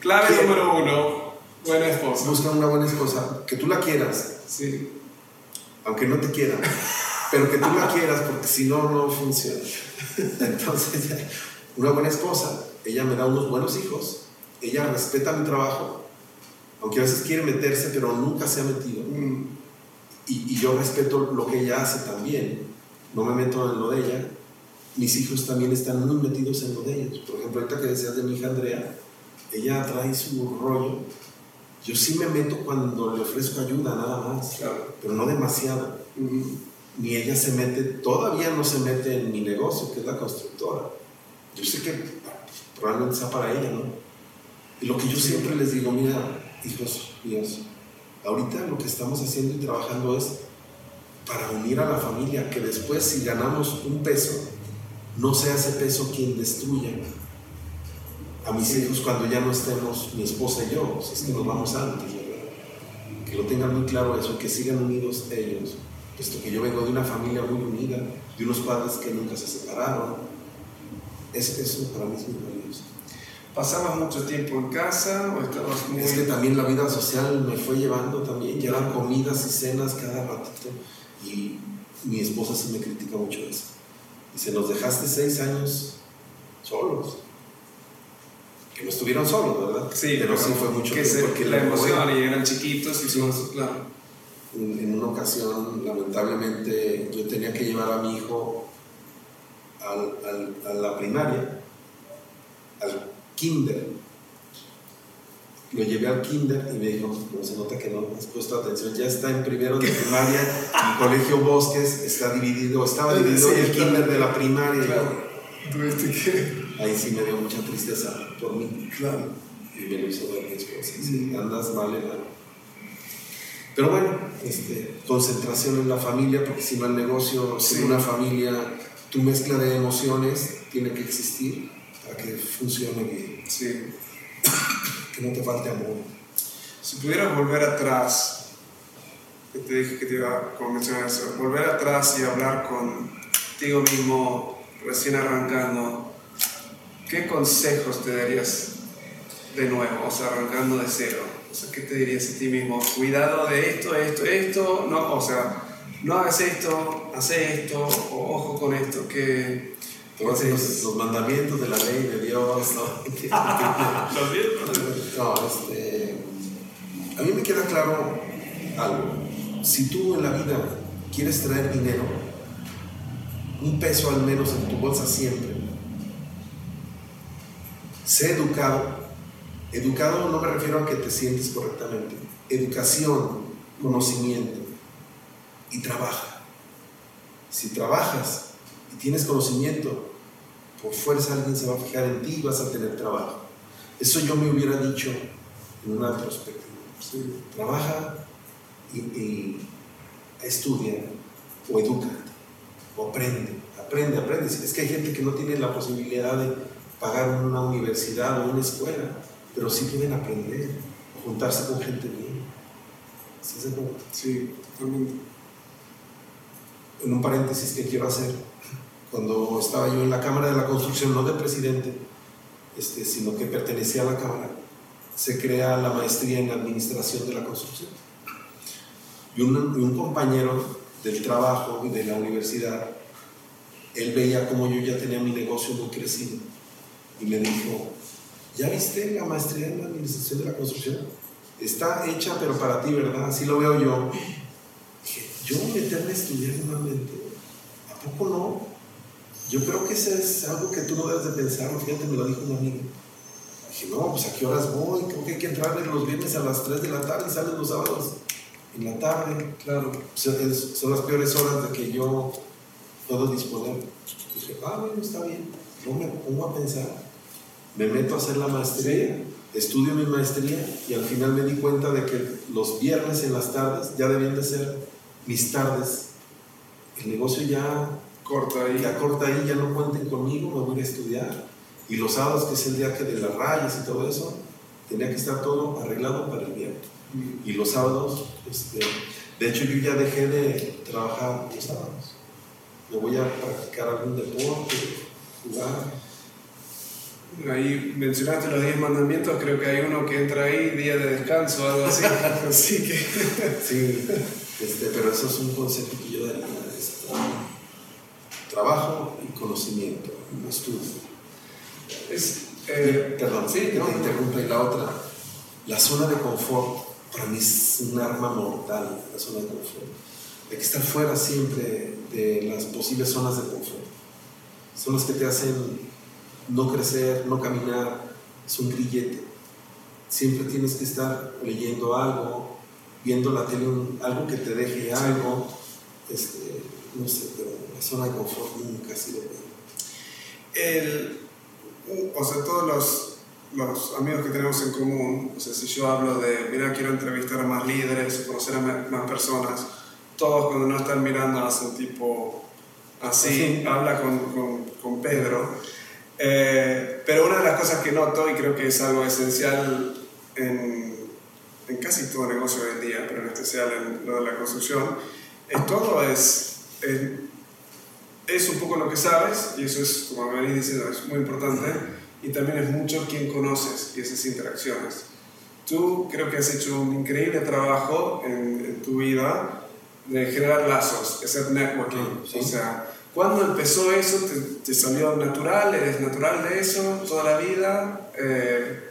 Clave número uno: buena esposa. Busca una buena esposa, que tú la quieras. Sí. Aunque no te quiera. Pero que tú la quieras, porque si no, no funciona. Entonces, una buena esposa, ella me da unos buenos hijos, ella respeta mi trabajo, aunque a veces quiere meterse, pero nunca se ha metido. Mm. Y, yo respeto lo que ella hace también, no me meto en lo de ella. Mis hijos también están muy metidos en lo de ellos. Por ejemplo, ahorita que decías de mi hija Andrea, ella trae su rollo. Yo sí me meto cuando le ofrezco ayuda, nada más, pero no demasiado. Mm. Ni ella se mete, todavía no se mete en mi negocio, que es la constructora. Yo sé que probablemente sea para ella, ¿no? Y lo que yo siempre les digo, mira, hijos míos, ahorita lo que estamos haciendo y trabajando es para unir a la familia, que después si ganamos un peso, no sea ese peso quien destruya a mis hijos cuando ya no estemos mi esposa y yo, si es que nos vamos antes, ¿verdad? Que lo tengan muy claro eso, que sigan unidos ellos, puesto que yo vengo de una familia muy unida, de unos padres que nunca se separaron. Es, eso para mí es muy valioso. ¿Pasabas mucho tiempo en casa o estabas muy...? Es que también la vida social me fue llevando también, ya eran comidas y cenas cada ratito y mi esposa se me critica mucho eso. Dice, nos dejaste seis años solos. Que no estuvieron solos, ¿verdad? Sí, pero, sí fue mucho tiempo. porque la emoción y eran chiquitos y claro. En, en, una ocasión, lamentablemente, yo tenía que llevar a mi hijo al, al, a la primaria, al kinder. Lo llevé al kinder y me dijo, como se nota que no has puesto atención, ya está en primero de primaria, el colegio Bosques está dividido, estaba dividido el kinder de la primaria. Claro. ¿Tuviste qué? Ahí sí me dio mucha tristeza por mí. Claro. Y me lo hizo ver mi esposa. Sí, andas mal la... Pero bueno, este, concentración en la familia, porque si no el negocio, sin una familia, tu mezcla de emociones tiene que existir que funcione bien. Sí. que no te falte amor. Si pudieras volver atrás, que te dije que te iba a mencionar eso, volver atrás y hablar contigo mismo recién arrancando, ¿qué consejos te darías de nuevo, o sea, arrancando de cero? O sea, ¿qué te dirías a ti mismo? Cuidado de esto, esto, esto, no, o sea, no hagas esto, haz esto, o ojo con esto, que entonces, los, mandamientos de la ley de Dios, ¿no? no, este, a mí me queda claro algo. Si tú en la vida quieres traer dinero, un peso al menos en tu bolsa siempre, sé educado. Educado no me refiero a que te sientes correctamente. Educación, conocimiento y trabaja. Si trabajas tienes conocimiento, por fuerza alguien se va a fijar en ti y vas a tener trabajo. Eso yo me hubiera dicho en una perspectiva. Trabaja y, estudia o educa o aprende, aprende, aprende. Es que hay gente que no tiene la posibilidad de pagar una universidad o una escuela, pero sí pueden aprender, juntarse con gente bien. ¿Sí Sí, totalmente. En un paréntesis que quiero hacer, cuando estaba yo en la Cámara de la Construcción, no de presidente, este, sino que pertenecía a la Cámara, se crea la maestría en Administración de la Construcción. Y un, un compañero del trabajo y de la universidad, él veía como yo ya tenía mi negocio muy crecido y me dijo, ¿ya viste la maestría en Administración de la Construcción? Está hecha, pero para ti, ¿verdad? Así lo veo yo. Dije, yo meterme a estudiar nuevamente, ¿a poco no? Yo creo que eso es algo que tú no debes de pensar, fíjate, me lo dijo un amigo. Dije, no, pues a qué horas voy, creo que hay que entrar los viernes a las 3 de la tarde y salen los sábados en la tarde. Claro, son las peores horas de que yo puedo disponer. Dije, ah, bueno, está bien. Yo me pongo a pensar, me meto a hacer la maestría, estudio mi maestría y al final me di cuenta de que los viernes en las tardes ya debían de ser mis tardes. El negocio ya corta ahí. Ya corta ahí, ya no cuenten conmigo, me voy a estudiar. Y los sábados, que es el día que de las rayas y todo eso, tenía que estar todo arreglado para el viernes. Y los sábados, este, de hecho yo ya dejé de trabajar los sábados. Me voy a practicar algún deporte, jugar. Ahí mencionaste los 10 mandamientos, creo que hay uno que entra ahí, día de descanso algo así. así que... Sí, este, pero eso es un concepto que yo daría. Trabajo y conocimiento, estudio. Es, eh, Perdón, sí, que te interrumpa. Y la otra, la zona de confort, para mí es un arma mortal, la zona de confort. Hay que estar fuera siempre de las posibles zonas de confort. Son las que te hacen no crecer, no caminar, es un grillete. Siempre tienes que estar leyendo algo, viendo la tele, algo que te deje algo. Este, no sé, pero zona de confort nunca ha sido buena. El, o sea, todos los, los, amigos que tenemos en común, o sea, si yo hablo de, mira, quiero entrevistar a más líderes, conocer a más personas, todos cuando no están mirando hacen tipo así, habla con, con, con Pedro. Eh, pero una de las cosas que noto, y creo que es algo esencial en, en, casi todo negocio hoy en día, pero en especial en lo de la construcción, es todo es, es, es un poco lo que sabes, y eso es, como me venís diciendo, es muy importante, y también es mucho quien conoces y esas interacciones. Tú creo que has hecho un increíble trabajo en, en tu vida de generar lazos, ese networking. O sea, ¿cuándo empezó eso? ¿Te, ¿Te, salió natural? ¿Eres natural de eso toda la vida? Eh,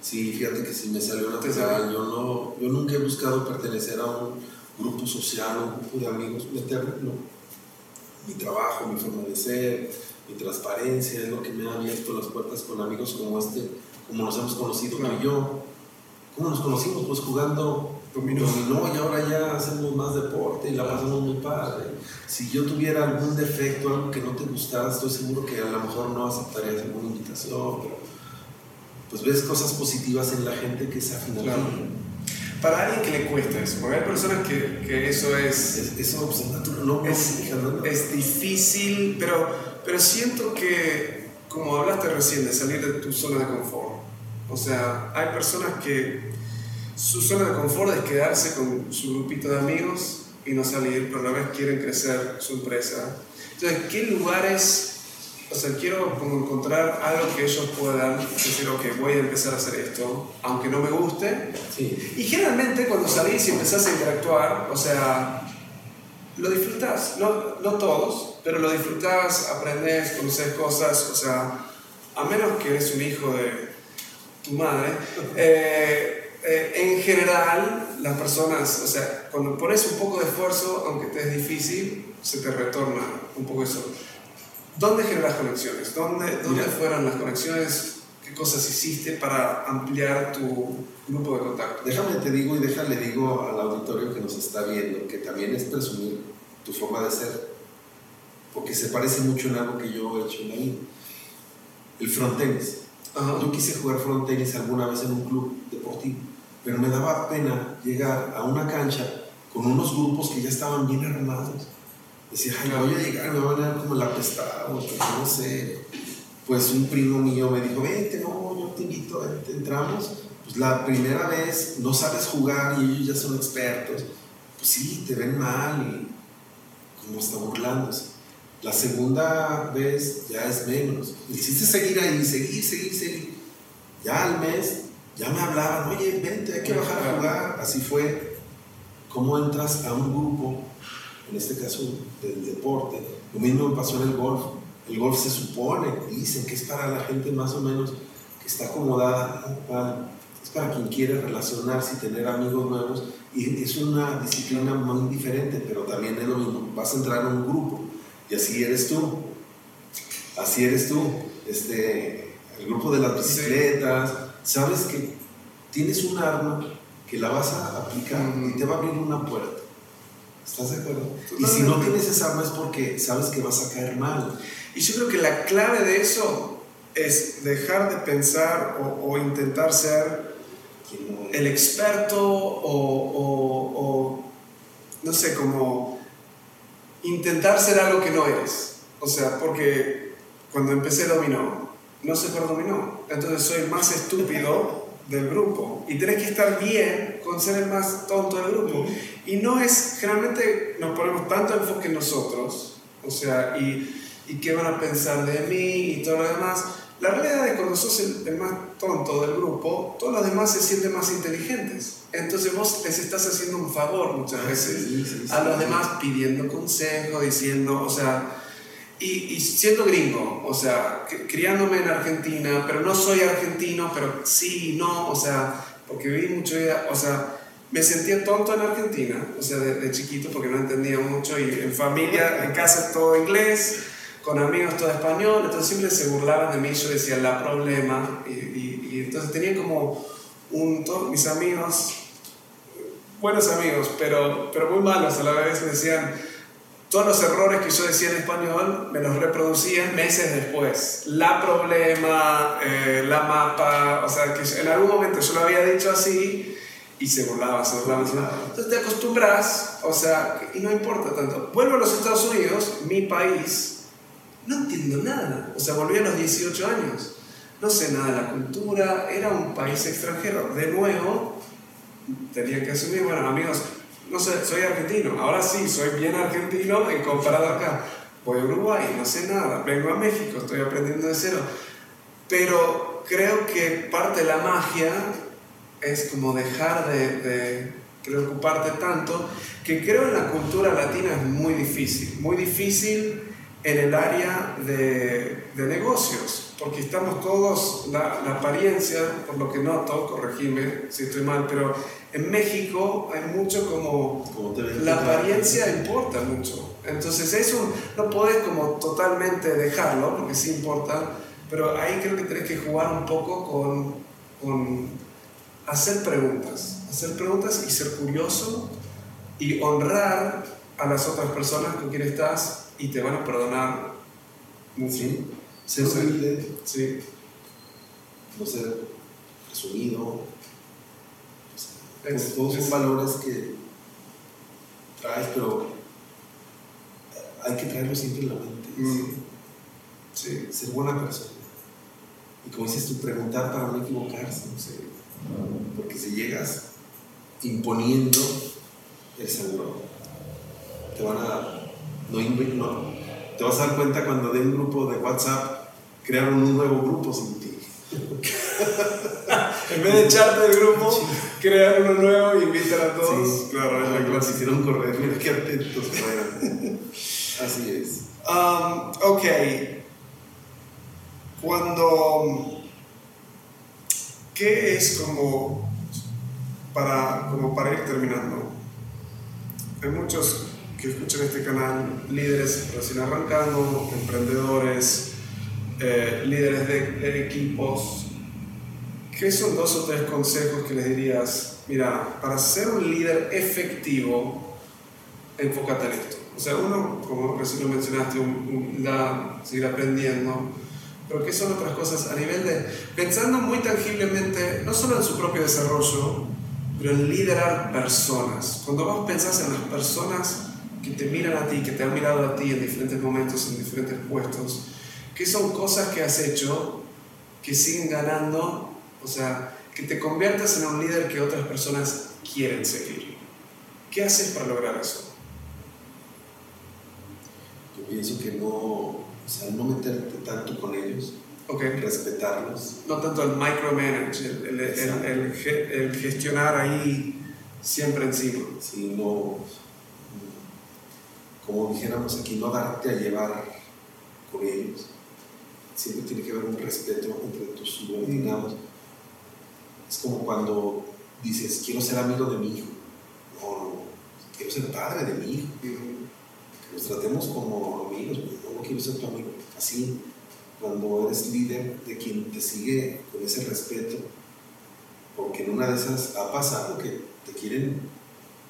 sí, fíjate que sí me salió natural. Yo, no, yo nunca he buscado pertenecer a un grupo social, a un grupo de amigos, meterme, no. Mi trabajo, mi forma de ser, mi transparencia es lo que me ha abierto las puertas con amigos como este, como nos hemos conocido claro. tú y yo. ¿Cómo nos conocimos? Pues jugando dominó. y ahora ya hacemos más deporte y la pasamos muy padre. Si yo tuviera algún defecto, algo que no te gustara, estoy seguro que a lo mejor no aceptarías alguna invitación, pero pues ves cosas positivas en la gente que se afina claro. Para alguien que le cuesta eso, porque hay personas que, que eso es... es eso no, es, es difícil, pero, pero siento que, como hablaste recién, de salir de tu zona de confort. O sea, hay personas que su zona de confort es quedarse con su grupito de amigos y no salir, pero a la vez quieren crecer su empresa. Entonces, ¿qué lugares, o sea, quiero como encontrar algo que ellos puedan decir, ok, voy a empezar a hacer esto, aunque no me guste? Sí. Y generalmente cuando salís y empezás a interactuar, o sea, lo disfrutás, no, no todos, pero lo disfrutás, aprendes, conoces cosas, o sea, a menos que eres un hijo de tu madre, eh, eh, en general, las personas, o sea, cuando pones un poco de esfuerzo, aunque te es difícil, se te retorna un poco eso. ¿Dónde generas conexiones? ¿Dónde, dónde fueron las conexiones? ¿Qué cosas hiciste para ampliar tu grupo de contacto? Déjame te digo y déjale digo al auditorio que nos está viendo que también es presumir tu forma de ser, porque se parece mucho en algo que yo he hecho en vida. El frontenis. Ajá. Yo quise jugar frontenis alguna vez en un club deportivo pero me daba pena llegar a una cancha con unos grupos que ya estaban bien armados. Decía, ay, voy a llegar, me van a ver como el apestado, que no sé. Pues un primo mío me dijo, vente, no, yo te invito, entramos. Pues la primera vez no sabes jugar y ellos ya son expertos. Pues sí, te ven mal como está burlándose. La segunda vez ya es menos. Hiciste seguir ahí, seguir, seguir, seguir. Ya al mes ya me hablaban, oye, vente, hay que bajar a jugar. Así fue. ¿Cómo entras a un grupo, en este caso del deporte? Lo mismo pasó en el golf. El golf se supone, dicen que es para la gente más o menos que está acomodada, es para quien quiere relacionarse y tener amigos nuevos. Y es una disciplina muy diferente, pero también es lo mismo. Vas a entrar a un grupo y así eres tú. Así eres tú. Este, el grupo de las bicicletas. Sabes que tienes un arma que la vas a aplicar y te va a abrir una puerta. ¿Estás de acuerdo? Y si no tienes esa arma es porque sabes que vas a caer mal. Y yo creo que la clave de eso es dejar de pensar o, o intentar ser el experto o, o, o, no sé, como intentar ser algo que no eres. O sea, porque cuando empecé dominó, no sé por dominó. Entonces soy más estúpido del grupo. Y tenés que estar bien con ser el más tonto del grupo. Y no es, generalmente nos ponemos tanto enfoque en nosotros, o sea, y, y qué van a pensar de mí y todo lo demás. La realidad es que cuando sos el, más tonto del grupo, todos los demás se sienten más inteligentes. Entonces vos les estás haciendo un favor muchas ah, veces a los demás pidiendo consejo, diciendo, o sea, y, y, siendo gringo, o sea, criándome en Argentina, pero no soy argentino, pero sí, no, o sea, porque viví mucho, o sea, me sentía tonto en Argentina, o sea, de, de chiquito, porque no entendía mucho, y en familia, en casa todo inglés con amigos todo español, entonces siempre se burlaban de mí, yo decía la problema, y, y, entonces tenía como un, todos mis amigos, buenos amigos, pero, pero muy malos a la vez, me decían, todos los errores que yo decía en español me los reproducían meses después. La problema, eh, la mapa, o sea, que en algún momento yo lo había dicho así y se burlaban, se burlaban, se burlaban. Entonces te acostumbras, o sea, y no importa tanto. Vuelvo a los Estados Unidos, mi país, no entiendo nada. O sea, volví a los 18 años. No sé nada de la cultura, era un país extranjero. De nuevo, tenía que asumir, bueno, amigos, no soy argentino. Ahora sí, soy bien argentino en comparado acá. Voy a Uruguay, no sé nada. Vengo a México, estoy aprendiendo de cero. Pero creo que parte de la magia es como dejar de, preocuparte tanto, que creo en la cultura latina es muy difícil. Muy difícil en el área de, de negocios, porque estamos todos, la, la, apariencia, por lo que noto, corregime si estoy mal, pero en México hay mucho como, la apariencia importa mucho. Entonces eso no podés como totalmente dejarlo, porque sí importa, pero ahí creo que tenés que jugar un poco con, con hacer preguntas, hacer preguntas y ser curioso y honrar a las otras personas con quien estás y te van a perdonar mucho. Sí, ser humilde. Sí. No ser presumido. Todos son valores que traes, pero hay que traerlos siempre en la mente. Mm. Sí. Ser buena persona. Y como dices tú, preguntar para no equivocarse. Porque si llegas imponiendo, el seguro. Te van a no, te vas a dar cuenta cuando de un grupo de WhatsApp crearon un nuevo grupo sin ti. en vez de echarte del grupo, crearon uno nuevo y invitar a todos. claro, es la clase. Hicieron correr, mira qué atentos Así es. Um, ok. Cuando. ¿Qué es como para, como para ir terminando? Hay muchos que escuchan este canal, líderes recién arrancando, emprendedores, eh, líderes de, equipos, ¿qué son dos o tres consejos que les dirías? Mira, para ser un líder efectivo, enfócate en esto. O sea, uno, como recién lo mencionaste, un, seguir aprendiendo, pero ¿qué son otras cosas a nivel de, pensando muy tangiblemente, no solo en su propio desarrollo, pero en liderar personas. Cuando vos pensás en las personas, que te miran a ti, que te han mirado a ti en diferentes momentos, en diferentes puestos, que son cosas que has hecho que siguen ganando, o sea, que te conviertas en un líder que otras personas quieren seguir. ¿Qué haces para lograr eso? Yo pienso que no, o sea, no meterte tanto con ellos, okay. respetarlos. No tanto el micromanage, el, el, el, gestionar ahí siempre encima. Sí, no como dijéramos aquí, no darte a llevar con ellos. Siempre tiene que haber un respeto entre tus subordinados. Es como cuando dices, quiero ser amigo de mi hijo. No, no, quiero ser padre de mi hijo. Que nos tratemos como amigos, no, no quiero ser tu amigo. Así, cuando eres líder de quien te sigue con ese respeto, porque en una de esas ha pasado que te quieren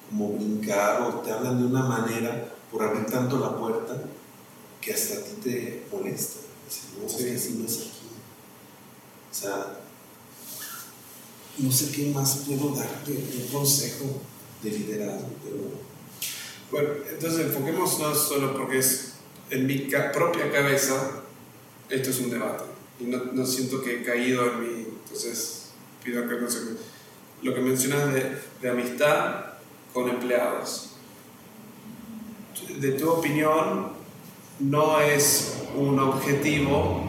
como brincar o te hablan de una manera por abrir tanto la puerta que hasta a ti te molesta. no, sé que así no es aquí. O sea, no sé qué más puedo darte un consejo de liderazgo, pero Bueno, entonces enfoquémonos solo porque es en mi propia cabeza, esto es un debate. Y no, no siento que he caído en mi. Entonces, pido que no se. Lo que mencionas de, de amistad con empleados. De tu opinión, no es un objetivo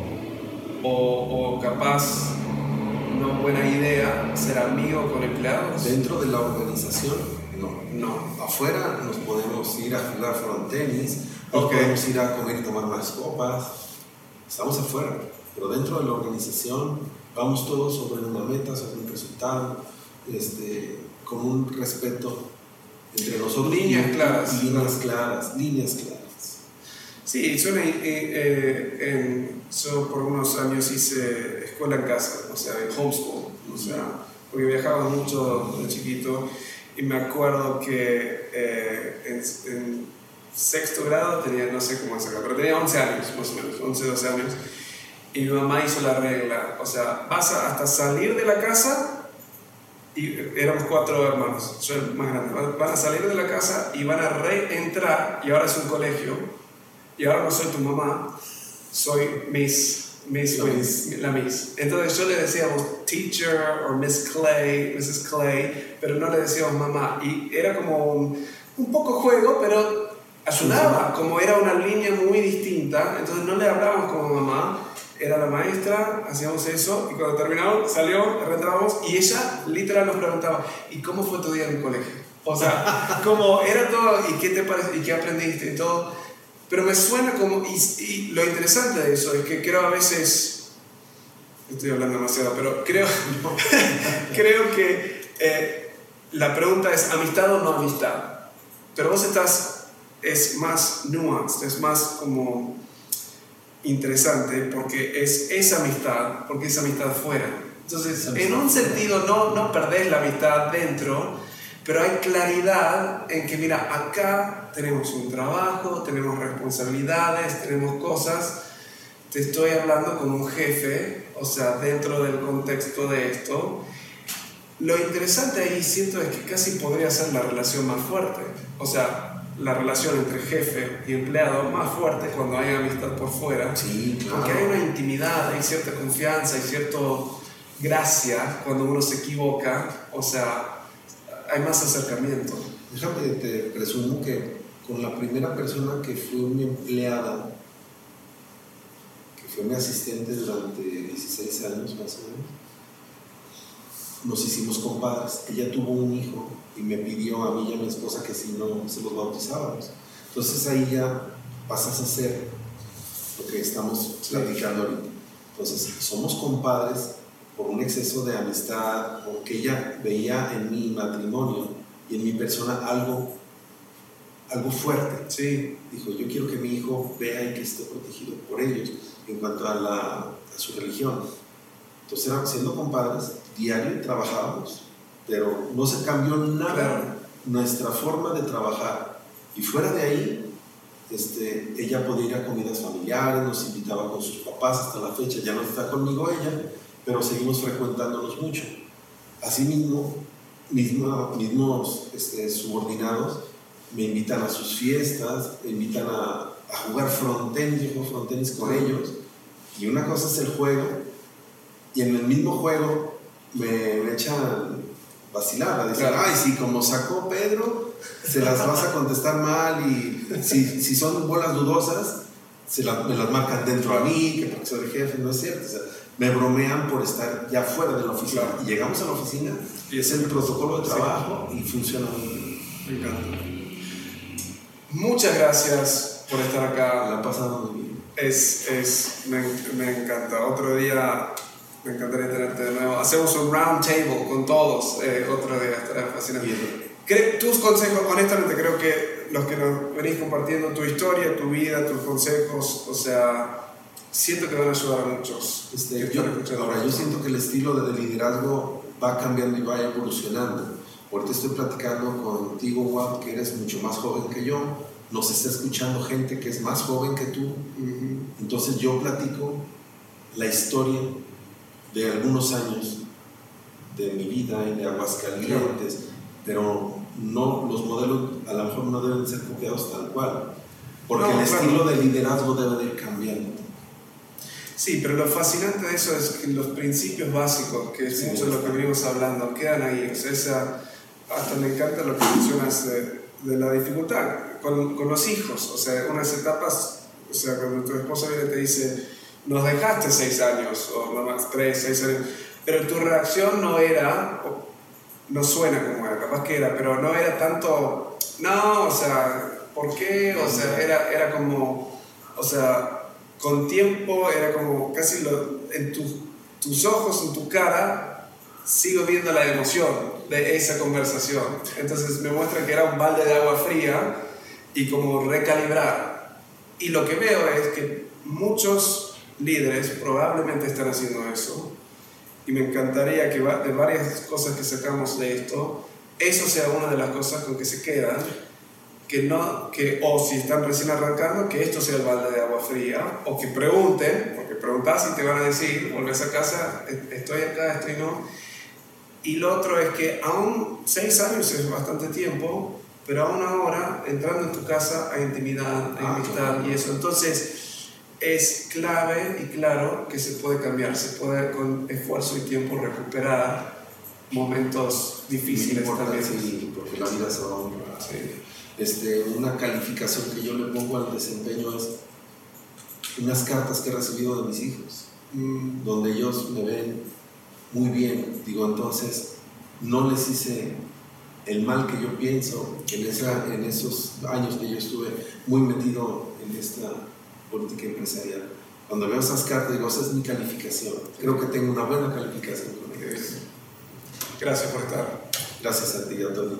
o, o capaz una buena idea ser amigo con empleados? Dentro de la organización, no. No. Afuera nos podemos ir a jugar frontenis, nos podemos ir a comer y tomar más copas. Estamos afuera. Pero dentro de la organización vamos todos sobre una meta, sobre un resultado, este, con un respeto entre nosotros. Líneas claras. Líneas claras, líneas claras. Sí, yo, eh, yo por unos años hice escuela en casa, o sea, homeschool, o sea, porque viajaba mucho de chiquito. Y me acuerdo que eh, en, sexto grado tenía, no sé cómo sacar, pero tenía 11 años, más o menos, 11, 12 años, y mi mamá hizo la regla, o sea, vas hasta salir de la casa y éramos cuatro hermanos, yo el más grande, van a salir de la casa y van a reentrar, y ahora es un colegio, y ahora no soy tu mamá, soy Miss, Miss, la Miss. Entonces yo le decíamos teacher o Miss Clay, Mrs. Clay, pero no le decíamos mamá. Y era como un, un poco juego, pero ayudaba, como era una línea muy distinta, entonces no le hablábamos como mamá, era la maestra, hacíamos eso y cuando terminamos salió, reentramos y ella literal nos preguntaba, ¿y cómo fue tu día en el colegio? O sea, como era todo, ¿y qué te parece? ¿Y qué aprendiste? Y todo. Pero me suena como, y, lo interesante de eso es que creo a veces, estoy hablando demasiado, pero creo, creo que eh, la pregunta es amistad o no amistad. Pero vos estás, es más nuanced, es más como interesante porque es esa amistad, porque es amistad fuera. Entonces, en un sentido no, no perdés la amistad dentro, pero hay claridad en que, mira, acá tenemos un trabajo, tenemos responsabilidades, tenemos cosas. Te estoy hablando como un jefe, o sea, dentro del contexto de esto. Lo interesante ahí siento es que casi podría ser la relación más fuerte. O sea, la relación entre jefe y empleado más fuerte cuando hay amistad por fuera. Sí, claro. Porque hay una intimidad, hay cierta confianza, hay cierta gracia cuando uno se equivoca. O sea, hay más acercamiento. Déjame, te presumo que con la primera persona que fue mi empleada, que fue mi asistente durante 16 años más o menos, nos hicimos compadres. Ella tuvo un hijo y me pidió a mí y a mi esposa que si no se los bautizábamos. Entonces ahí ya pasas a ser lo que estamos platicando ahorita. Entonces somos compadres por un exceso de amistad, porque ella veía en mi matrimonio y en mi persona algo, algo fuerte. Sí. Dijo, yo quiero que mi hijo vea y que esté protegido por ellos en cuanto a, la, a su religión. Entonces, siendo compadres, diario trabajábamos, pero no se cambió nada nuestra forma de trabajar. Y fuera de ahí, este, ella podía ir a comidas familiares, nos invitaba con sus papás hasta la fecha, ya no está conmigo ella, pero seguimos frecuentándonos mucho. Asimismo, mismo, mismos este, subordinados me invitan a sus fiestas, me invitan a, a jugar frontenis, yo juego frontenis con ellos, y una cosa es el juego, y en el mismo juego me, me echan vacilada, dicen, ay, sí, como sacó Pedro, se las vas a contestar mal, y si, si son bolas dudosas, se me las marcan dentro a mí, que porque soy el jefe, no es cierto. O sea, me bromean por estar ya fuera de la oficina. Y llegamos a la oficina y es el protocolo de trabajo y funciona muy bien. Me encanta. Muchas gracias por estar acá. La ha pasado muy bien. Es, es, me, me encanta. Otro día me encantaría tenerte de nuevo. Hacemos un round table con todos. Eh, otro día estará fascinante. Tus consejos, honestamente, creo que los que nos venís compartiendo tu historia, tu vida, tus consejos, o sea, siento que van a ayudar a muchos. Este, yo, ahora, yo siento que el estilo de liderazgo va cambiando y va evolucionando. Ahorita estoy platicando contigo, Juan, que eres mucho más joven que yo. Nos está escuchando gente que es más joven que tú. Entonces yo platico la historia de algunos años de mi vida y de Aguascalientes, pero no, los modelos a lo mejor no deben ser copiados tal cual, porque el estilo de liderazgo debe de ir cambiando. Sí, pero lo fascinante de eso es que los principios básicos, que es mucho de lo que venimos hablando, quedan ahí. O sea, esa, hasta me encanta lo que mencionas de, de la dificultad con, con, los hijos. O sea, unas etapas, o sea, cuando tu esposa viene y te dice, nos dejaste seis años, o no más, tres, seis años, pero tu reacción no era, no suena como era, capaz que era, pero no era tanto, no, o sea, ¿por qué? O sea, era, era como, o sea, con tiempo era como casi en tus ojos, en tu cara, sigo viendo la emoción de esa conversación. Entonces me muestra que era un balde de agua fría y como recalibrar. Y lo que veo es que muchos líderes probablemente están haciendo eso. Y me encantaría que de varias cosas que sacamos de esto, eso sea una de las cosas con que se quedan que no, que, o si están recién arrancando, que esto sea el balde de agua fría, o que pregunten, porque preguntas y te van a decir, vuelves a casa, estoy acá, estoy no. Y lo otro es que aún seis años es bastante tiempo, pero aún ahora, entrando en tu casa, hay intimidad, hay ah, amistad y eso. Entonces, es clave y claro que se puede cambiar, se puede con esfuerzo y tiempo recuperar momentos difíciles también. Sí, porque la vida se va a sí. Este, una calificación que yo le pongo al desempeño es unas cartas que he recibido de mis hijos, mm. donde ellos me ven muy bien. Digo, entonces, no les hice el mal que yo pienso en, esa, en esos años que yo estuve muy metido en esta política empresarial. Cuando veo esas cartas, digo, esa es mi calificación. Creo que tengo una buena calificación con ellos. Gracias por estar. Gracias a ti y a todo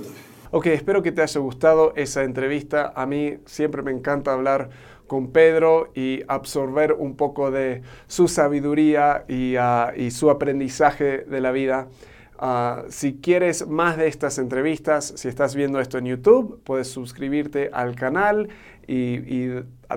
Ok, espero que te haya gustado esa entrevista. A mí siempre me encanta hablar con Pedro y absorber un poco de su sabiduría y, ah, su aprendizaje de la vida. Ah, si quieres más de estas entrevistas, si estás viendo esto en YouTube, puedes suscribirte al canal y,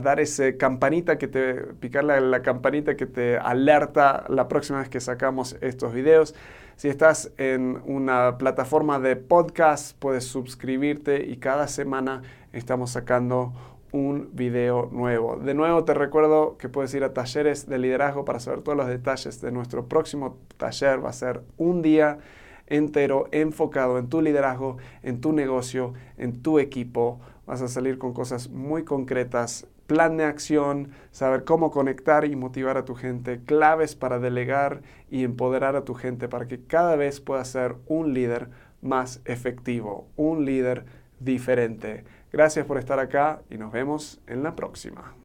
dar esa campanita que te, la campanita que te alerta la próxima vez que sacamos estos videos. Si estás en una plataforma de podcast, puedes suscribirte y cada semana estamos sacando un video nuevo. De nuevo te recuerdo que puedes ir a talleres de liderazgo para saber todos los detalles de nuestro próximo taller. Va a ser un día entero enfocado en tu liderazgo, en tu negocio, en tu equipo. Vas a salir con cosas muy concretas plan de acción, saber cómo conectar y motivar a tu gente, claves para delegar y empoderar a tu gente para que cada vez pueda ser un líder más efectivo, un líder diferente. Gracias por estar acá y nos vemos en la próxima.